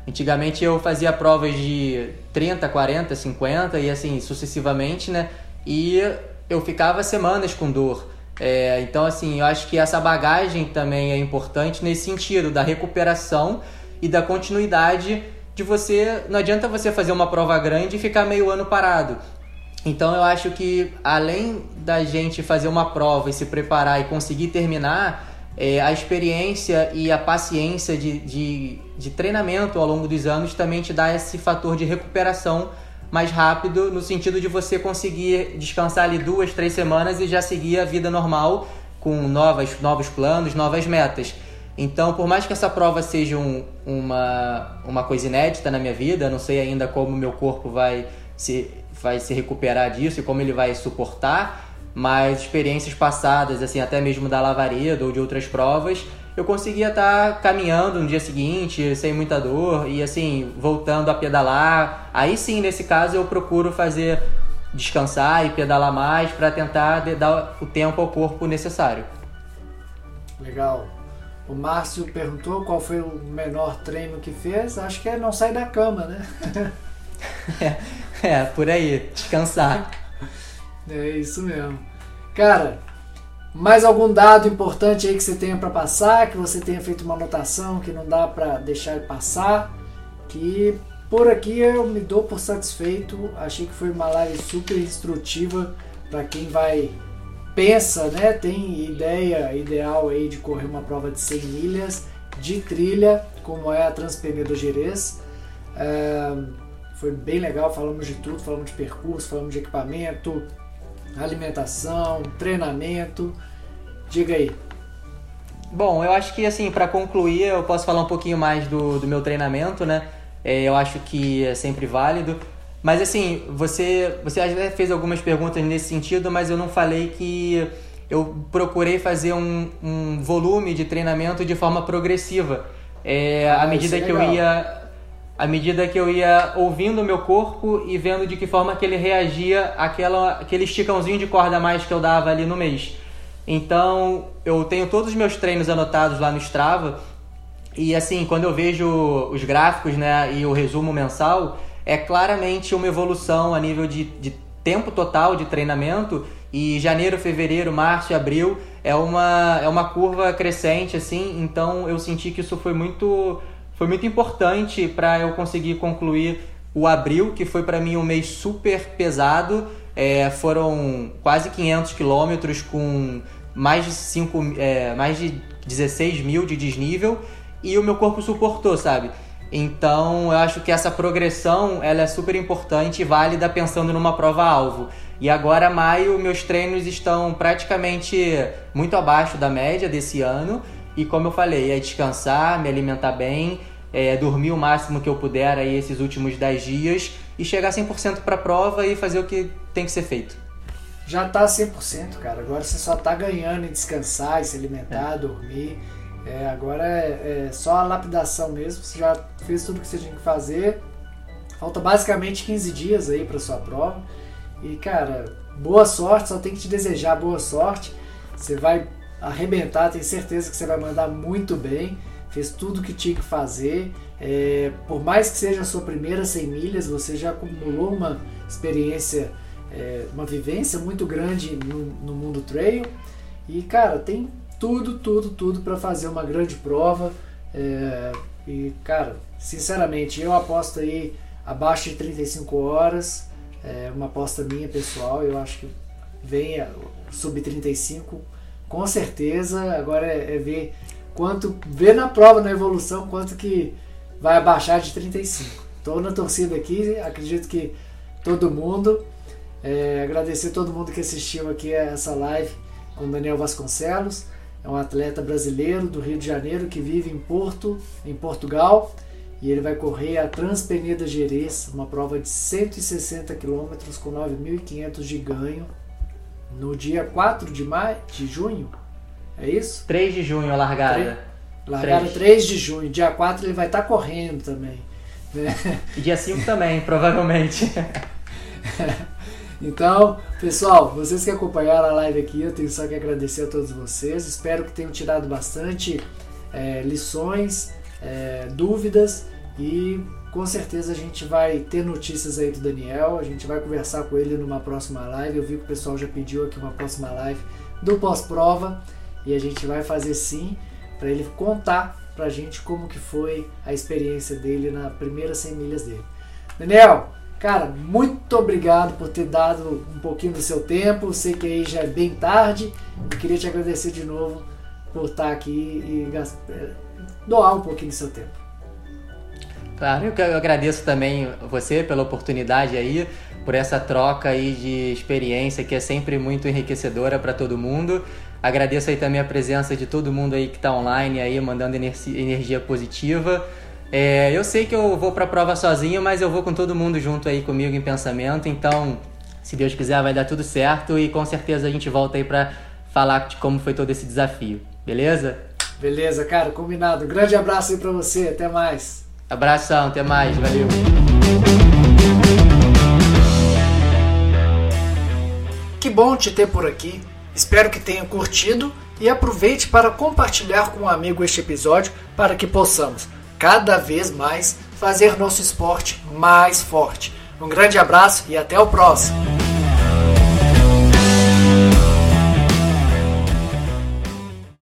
antigamente eu fazia provas de 30, 40, 50 e assim sucessivamente, né? E eu ficava semanas com dor. É, então, assim, eu acho que essa bagagem também é importante nesse sentido da recuperação e da continuidade de você. Não adianta você fazer uma prova grande e ficar meio ano parado. Então eu acho que além da gente fazer uma prova e se preparar e conseguir terminar, é, a experiência e a paciência de, de, de treinamento ao longo dos anos também te dá esse fator de recuperação mais rápido, no sentido de você conseguir descansar ali duas, três semanas e já seguir a vida normal com novas, novos planos, novas metas. Então, por mais que essa prova seja um, uma, uma coisa inédita na minha vida, não sei ainda como meu corpo vai se, vai se recuperar disso e como ele vai suportar, mas experiências passadas, assim, até mesmo da lavareda ou de outras provas, eu conseguia estar caminhando no dia seguinte, sem muita dor e assim, voltando a pedalar. Aí sim, nesse caso, eu procuro fazer descansar e pedalar mais para tentar dar o tempo ao corpo necessário. Legal. O Márcio perguntou qual foi o menor treino que fez. Acho que é não sair da cama, né? É, por aí, descansar. É isso mesmo. Cara, Mais algum dado importante aí que você tenha para passar, que você tenha feito uma anotação que não dá para deixar passar, que por aqui eu me dou por satisfeito. Achei que foi uma live super instrutiva para quem vai pensa, né, tem ideia ideal aí de correr uma prova de 100 milhas de trilha, como é a Transpenido Gerês. É, foi bem legal, falamos de tudo, falamos de percurso, falamos de equipamento, alimentação, treinamento. Diga aí. Bom, eu acho que assim, para concluir, eu posso falar um pouquinho mais do, do meu treinamento, né? É, eu acho que é sempre válido. Mas assim, você, você fez algumas perguntas nesse sentido, mas eu não falei que eu procurei fazer um, um volume de treinamento de forma progressiva. É, ah, à medida é que legal. eu ia à medida que eu ia ouvindo o meu corpo e vendo de que forma que ele reagia àquela, aquele esticãozinho de corda a mais que eu dava ali no mês. Então, eu tenho todos os meus treinos anotados lá no Strava. E assim, quando eu vejo os gráficos né, e o resumo mensal, é claramente uma evolução a nível de, de tempo total de treinamento. E janeiro, fevereiro, março e abril é uma, é uma curva crescente assim, então eu senti que isso foi muito foi muito importante para eu conseguir concluir o abril, que foi para mim um mês super pesado. É, foram quase 500 quilômetros com mais de, 5, é, mais de 16 mil de desnível e o meu corpo suportou, sabe? Então, eu acho que essa progressão ela é super importante e válida pensando numa prova-alvo. E agora, maio, meus treinos estão praticamente muito abaixo da média desse ano. E como eu falei, é descansar, me alimentar bem, é, dormir o máximo que eu puder aí esses últimos 10 dias e chegar 100% para a prova e fazer o que tem que ser feito. Já tá 100%, cara. Agora você só tá ganhando em descansar, em se alimentar, é. dormir. É, agora é, é, só a lapidação mesmo. Você já fez tudo que você tinha que fazer. Falta basicamente 15 dias aí para sua prova. E cara, boa sorte. Só tem que te desejar boa sorte. Você vai arrebentar. Tenho certeza que você vai mandar muito bem. Fez tudo que tinha que fazer. É, por mais que seja a sua primeira 100 milhas, você já acumulou uma experiência, é, uma vivência muito grande no, no mundo trail. E cara, tem tudo, tudo, tudo para fazer uma grande prova. É, e, cara, sinceramente, eu aposto aí abaixo de 35 horas. É uma aposta minha pessoal. Eu acho que vem sub 35 com certeza. Agora é, é, ver quanto, ver na prova, na evolução, quanto que vai abaixar de 35. Estou na torcida aqui, acredito que todo mundo. É, agradecer todo mundo que assistiu aqui a essa live com Daniel Vasconcelos. É um atleta brasileiro do Rio de Janeiro que vive em Porto, em Portugal, e ele vai correr a Transpeneda Gerês, uma prova de 160 km com 9.500 de ganho, no dia 4 de, maio, de junho. É isso? 3 de junho a largada. largada 3. 3 de junho. Dia 4 ele vai estar tá correndo também. Né? E dia 5 também, provavelmente. Então, pessoal, vocês que acompanharam a live aqui, eu tenho só que agradecer a todos vocês. Espero que tenham tirado bastante é, lições, é, dúvidas e com certeza a gente vai ter notícias aí do Daniel. A gente vai conversar com ele numa próxima live. Eu vi que o pessoal já pediu aqui uma próxima live do pós-prova e a gente vai fazer sim para ele contar pra gente como que foi a experiência dele na primeira 100 milhas dele. Daniel, Cara, muito obrigado por ter dado um pouquinho do seu tempo. Sei que aí já é bem tarde. Eu queria te agradecer de novo por estar aqui e é, doar um pouquinho do seu tempo. Claro, eu agradeço também você pela oportunidade aí, por essa troca aí de experiência que é sempre muito enriquecedora para todo mundo. Agradeço aí também a presença de todo mundo aí que está online aí, mandando energia positiva. É, eu sei que eu vou para a prova sozinho, mas eu vou com todo mundo junto aí comigo em pensamento. Então, se Deus quiser, vai dar tudo certo e com certeza a gente volta aí para falar de como foi todo esse desafio. Beleza? Beleza, cara, combinado. Grande abraço aí para você. Até mais. Abração, até mais. Valeu. Que bom te ter por aqui. Espero que tenha curtido e aproveite para compartilhar com um amigo este episódio para que possamos cada vez mais fazer nosso esporte mais forte. Um grande abraço e até o próximo!